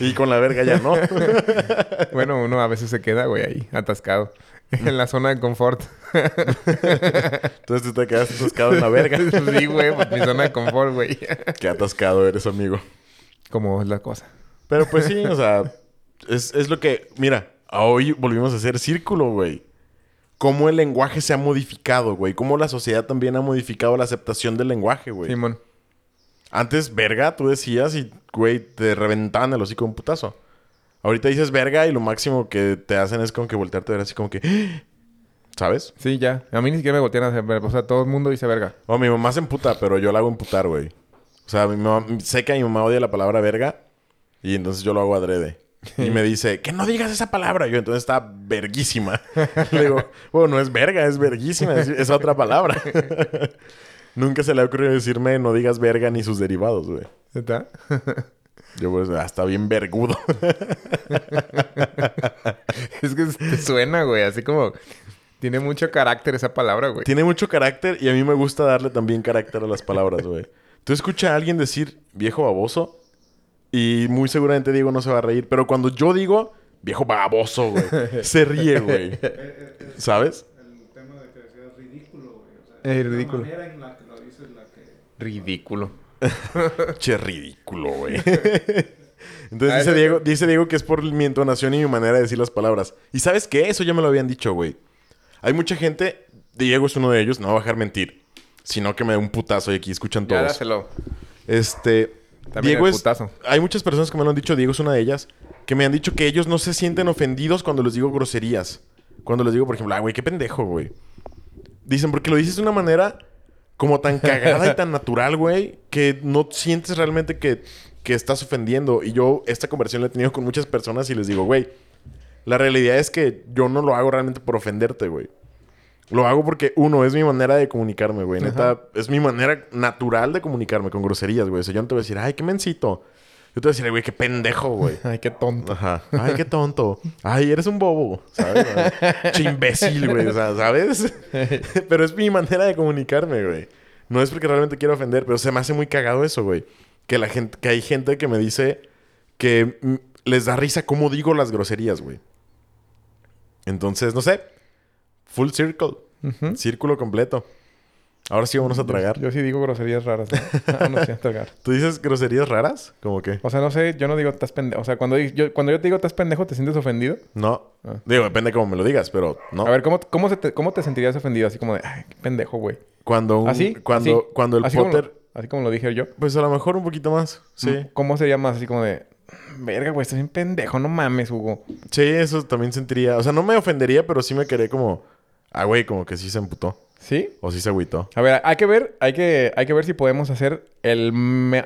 y con la verga ya no. bueno, uno a veces se queda, güey, ahí, atascado. En la zona de confort. Entonces tú te quedas atascado en la verga. sí, güey. pues, mi zona de confort, güey. Qué atascado eres, amigo. Como es la cosa. Pero pues sí, o sea, es, es lo que. Mira, hoy volvimos a hacer círculo, güey. Cómo el lenguaje se ha modificado, güey. Cómo la sociedad también ha modificado la aceptación del lenguaje, güey. Simón. Antes, verga, tú decías y, güey, te reventaban el hocico un putazo. Ahorita dices verga y lo máximo que te hacen es como que voltearte a ver así como que. ¿Sabes? Sí, ya. A mí ni siquiera me voltean a hacer verga. O sea, todo el mundo dice verga. O mi mamá se emputa, pero yo la hago emputar, güey. O sea, mi mamá, sé que mi mamá odia la palabra verga y entonces yo lo hago adrede. Y me dice, que no digas esa palabra. Yo entonces está verguísima. Le digo, bueno, no es verga, es verguísima, es, es otra palabra. Nunca se le ha ocurrido decirme no digas verga ni sus derivados, güey. ¿Está? Yo pues, está bien vergudo. es que te suena, güey. Así como... Tiene mucho carácter esa palabra, güey. Tiene mucho carácter y a mí me gusta darle también carácter a las palabras, güey. Tú escuchas a alguien decir viejo baboso y muy seguramente Diego no se va a reír, pero cuando yo digo viejo baboso, güey, se ríe, güey. ¿Sabes? El tema de que decías ridículo, güey. O sea, la ridículo. manera en la que lo dices la que... Ridículo. Che, ridículo, güey. Ah, Entonces dice eso- Diego, dice Diego que es por mi entonación y mi manera de decir las palabras. ¿Y sabes qué? Eso ya me lo habían dicho, güey. Hay mucha gente, Diego es uno de ellos, no va a dejar mentir. Sino que me da un putazo y aquí escuchan Ya todos. dáselo. Este. También Diego es. putazo. Hay muchas personas que me lo han dicho, Diego es una de ellas, que me han dicho que ellos no se sienten ofendidos cuando les digo groserías. Cuando les digo, por ejemplo, ah, güey, qué pendejo, güey. Dicen, porque lo dices de una manera como tan cagada y tan natural, güey, que no sientes realmente que, que estás ofendiendo. Y yo esta conversación la he tenido con muchas personas y les digo, güey, la realidad es que yo no lo hago realmente por ofenderte, güey. Lo hago porque, uno, es mi manera de comunicarme, güey. Neta, es mi manera natural de comunicarme con groserías, güey. O sea, yo no te voy a decir, ay, qué mencito. Yo te voy a decir, "Ay, güey, qué pendejo, güey. Ay, qué tonto. Ajá. Ay, qué tonto. Ay, eres un bobo. ¿Sabes? Che imbécil, güey. O sea, ¿sabes? pero es mi manera de comunicarme, güey. No es porque realmente quiero ofender, pero se me hace muy cagado eso, güey. Que la gente, que hay gente que me dice que les da risa cómo digo las groserías, güey. Entonces, no sé. Full circle. Círculo completo. Ahora sí vamos a tragar. Yo sí digo groserías raras. ¿no? Ah, no sé, a tragar. ¿Tú dices groserías raras? ¿Cómo qué? O sea, no sé, yo no digo estás pendejo. O sea, cuando yo, cuando yo te digo estás pendejo, ¿te sientes ofendido? No. Ah. Digo, depende cómo me lo digas, pero no. A ver, ¿cómo, cómo, se te, ¿cómo te sentirías ofendido? Así como de, ay, qué pendejo, güey. Cuando un- ¿Así? Cuando, ¿Así? cuando el así como Potter... lo- así como lo dije yo. Pues a lo mejor un poquito más. Sí. ¿Cómo sería más así como de, verga, güey, estás bien pendejo, no mames, Hugo? Sí, eso también sentiría. O sea, no me ofendería, pero sí me quedé como. Ah, güey, como que sí se emputó. ¿Sí? O sí se agüitó. A ver, hay que ver, hay que, hay que ver si podemos hacer el,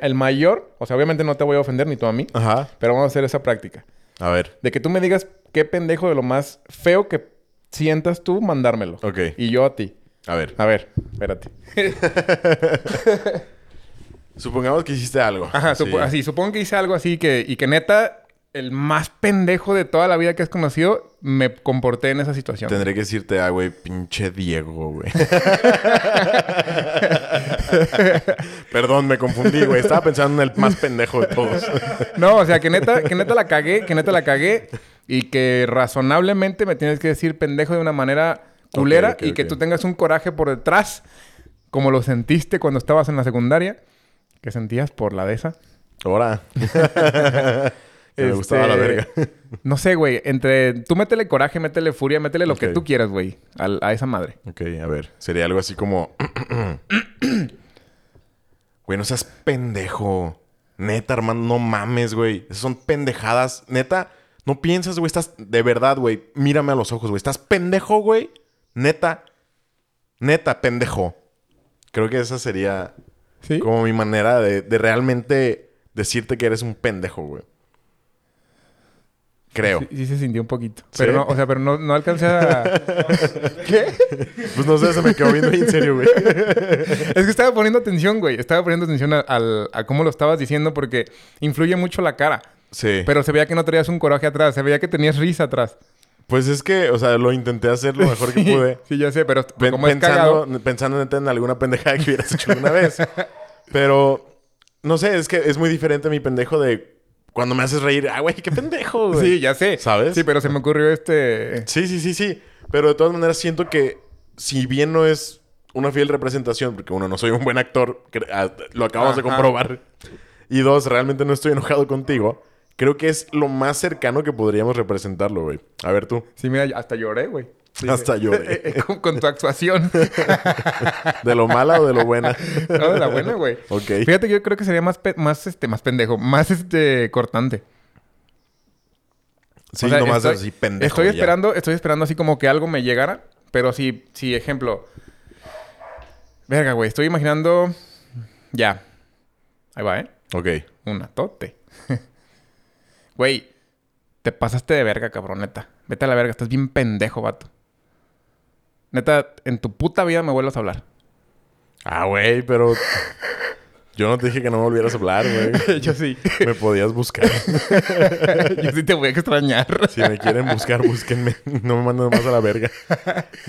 el mayor. O sea, obviamente no te voy a ofender ni tú a mí, Ajá. pero vamos a hacer esa práctica. A ver. De que tú me digas qué pendejo de lo más feo que sientas tú, mandármelo. Ok. Y yo a ti. A ver. A ver, espérate. Supongamos que hiciste algo. Ajá, Sí. supo- así, supongo que hice algo así que, y que neta, el más pendejo de toda la vida que has conocido, me comporté en esa situación. Tendré que decirte, ah, güey, pinche Diego, güey. Perdón, me confundí, güey. Estaba pensando en el más pendejo de todos. No, o sea, que neta, que neta la cagué, que neta la cagué y que razonablemente me tienes que decir pendejo de una manera culera y que tú tengas un coraje por detrás, como lo sentiste cuando estabas en la secundaria, que sentías por la de esa. Ahora. Que me gustaba la Este, verga. No sé, güey, entre tú métele coraje, métele furia, métele lo que tú quieras, güey, a, esa madre. Ok, a ver. Sería algo así como... güey, no seas pendejo. Neta, hermano, no mames, güey. Esas son pendejadas. Neta, no piensas, güey. Estás... De verdad, güey. Mírame a los ojos, güey. ¿Estás pendejo, güey? Neta. Neta, pendejo. Creo que esa sería ¿Sí? como mi manera de, de realmente decirte que eres un pendejo, güey. Creo. Sí, sí se sintió un poquito. ¿Sí? Pero no, o sea, pero no, no alcancé a... ¿Qué? Pues no sé, se me quedó viendo ahí en serio, güey. Es que estaba poniendo atención, güey. Estaba poniendo atención a, a cómo lo estabas diciendo porque influye mucho la cara. Sí. Pero se veía que no traías un coraje atrás. Se veía que tenías risa atrás. Pues es que, o sea, lo intenté hacer lo mejor que pude. Sí, ya sé. Pero Pen- como es pensando, cagado... pensando en alguna pendejada que hubieras hecho alguna vez. Pero, no sé, es que es muy diferente mi pendejo de cuando me haces reír. Ah, güey, qué pendejo, güey. Sí, ya sé. ¿Sabes? Sí, pero se me ocurrió este... Sí, sí, sí, sí. Pero de todas maneras siento que si bien no es una fiel representación, porque uno, no soy un buen actor, ah, lo acabamos de comprobar. Y dos, realmente no estoy enojado contigo. Creo que es lo más cercano que podríamos representarlo, güey. A ver tú. Sí, mira, hasta lloré, güey. Hasta lloré. con, con tu actuación. ¿De lo mala o de lo buena? no, de la buena, güey. Ok. Fíjate que yo creo que sería más, más, este, más pendejo. Más, este, cortante. Sí, O sea, nomás estoy, así pendejo. Estoy ya. esperando, estoy esperando así como que algo me llegara. Pero si, si ejemplo. Verga, güey. Estoy imaginando. Ya. Ahí va, ¿eh? Ok. Una tote. Güey. Te pasaste de verga, cabrón, neta. Vete a la verga. Estás bien pendejo, vato. Neta, en tu puta vida me vuelvas a hablar. Ah, güey, pero... Yo no te dije que no me volvieras a hablar, güey. Yo sí. Me podías buscar. Yo sí te voy a extrañar. Si me quieren buscar, búsquenme. No me manden más a la verga.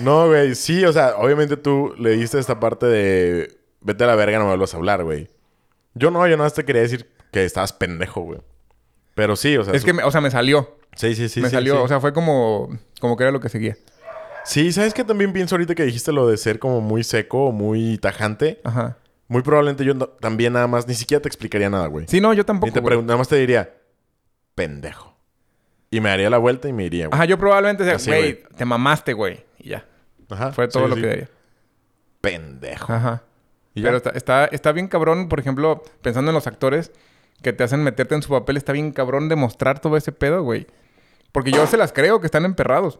No, güey. Sí, o sea, obviamente tú le diste esta parte de... Vete a la verga, no me vuelvas a hablar, güey. Yo no, yo nada más te quería decir que estabas pendejo, güey. Pero sí, o sea... Es su- que, me- o sea, me salió. Sí, sí, sí. me sí, salió. sí. O sea, fue como... Como que era lo que seguía. Sí, ¿sabes qué? También pienso ahorita que dijiste lo de ser como muy seco o muy tajante. Ajá. Muy probablemente yo no- también nada más... Ni siquiera te explicaría nada, güey. Sí, no, yo Ni tampoco. te güey. nada más te diría... Pendejo. Y me daría la vuelta y me iría, güey. Ajá, yo probablemente sea, Así, güey, te mamaste, güey. Y ya. Ajá. Fue todo sí, lo sí. que diría. Pendejo. Ajá. Y Pero está, está, está bien cabrón, por ejemplo, pensando en los actores que te hacen meterte en su papel, está bien cabrón demostrar todo ese pedo, güey. Porque yo se las creo que están emperrados.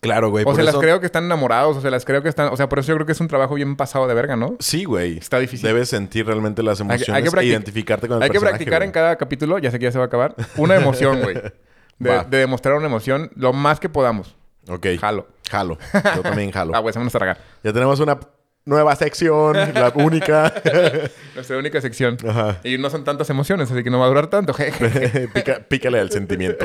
Claro, güey. O se las eso- creo que están enamorados, o se las creo que están... O sea, por eso yo creo que es un trabajo bien pasado de verga, ¿no? Sí, güey. Está difícil. Debes sentir realmente las emociones hay que e practic- identificarte con el Hay que personaje, practicar güey. en cada capítulo, ya sé que ya se va a acabar, una emoción, güey. De, demostrar una emoción lo más que podamos. Ok. Jalo. Jalo. Yo también jalo. Ah, güey, se van a. Ya tenemos una nueva sección, la única. Nuestra única sección. Ajá. Y no son tantas emociones, así que no va a durar tanto. Pica- pícale al sentimiento.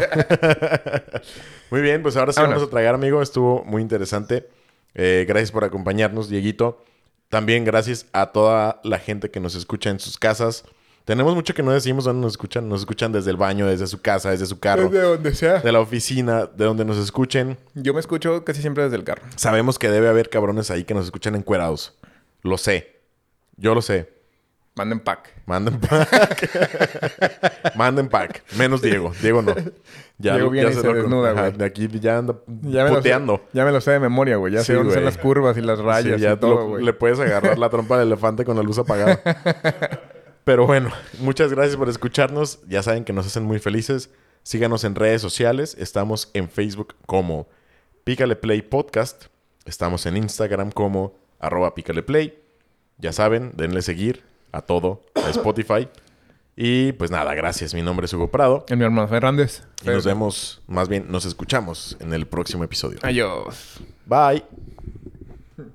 muy bien, pues ahora sí Vámonos. vamos a tragar, amigo. Estuvo muy interesante. Eh, gracias por acompañarnos, Dieguito. También gracias a toda la gente que nos escucha en sus casas. Tenemos mucho que no decimos dónde nos escuchan. Nos escuchan desde el baño, desde su casa, desde su carro, Desde donde sea. de la oficina, de donde nos escuchen. Yo me escucho casi siempre desde el carro. Sabemos que debe haber cabrones ahí que nos escuchan encuerados. Lo sé. Yo lo sé. Manden pack. Manden pack. Manden pack. Menos Diego. Diego no. Ya, Diego viene y se desnuda, güey. De aquí ya anda Ya sé, puteando. ya me lo sé de memoria, güey. Ya Sí, sé dónde güey. las curvas y las rayas Sí, ya y todo, lo- güey. le puedes agarrar la trompa del elefante con la luz apagada. Pero bueno, muchas gracias por escucharnos. Ya saben que nos hacen muy felices. Síganos en redes sociales. Estamos en Facebook como Pícale Play Podcast. Estamos en Instagram como arroba Pícale Play. Ya saben, denle seguir a todo, a Spotify. Y pues nada, gracias. Mi nombre es Hugo Prado. En mi hermano Fernández. Y nos vemos, más bien nos escuchamos en el próximo episodio. Adiós. Bye.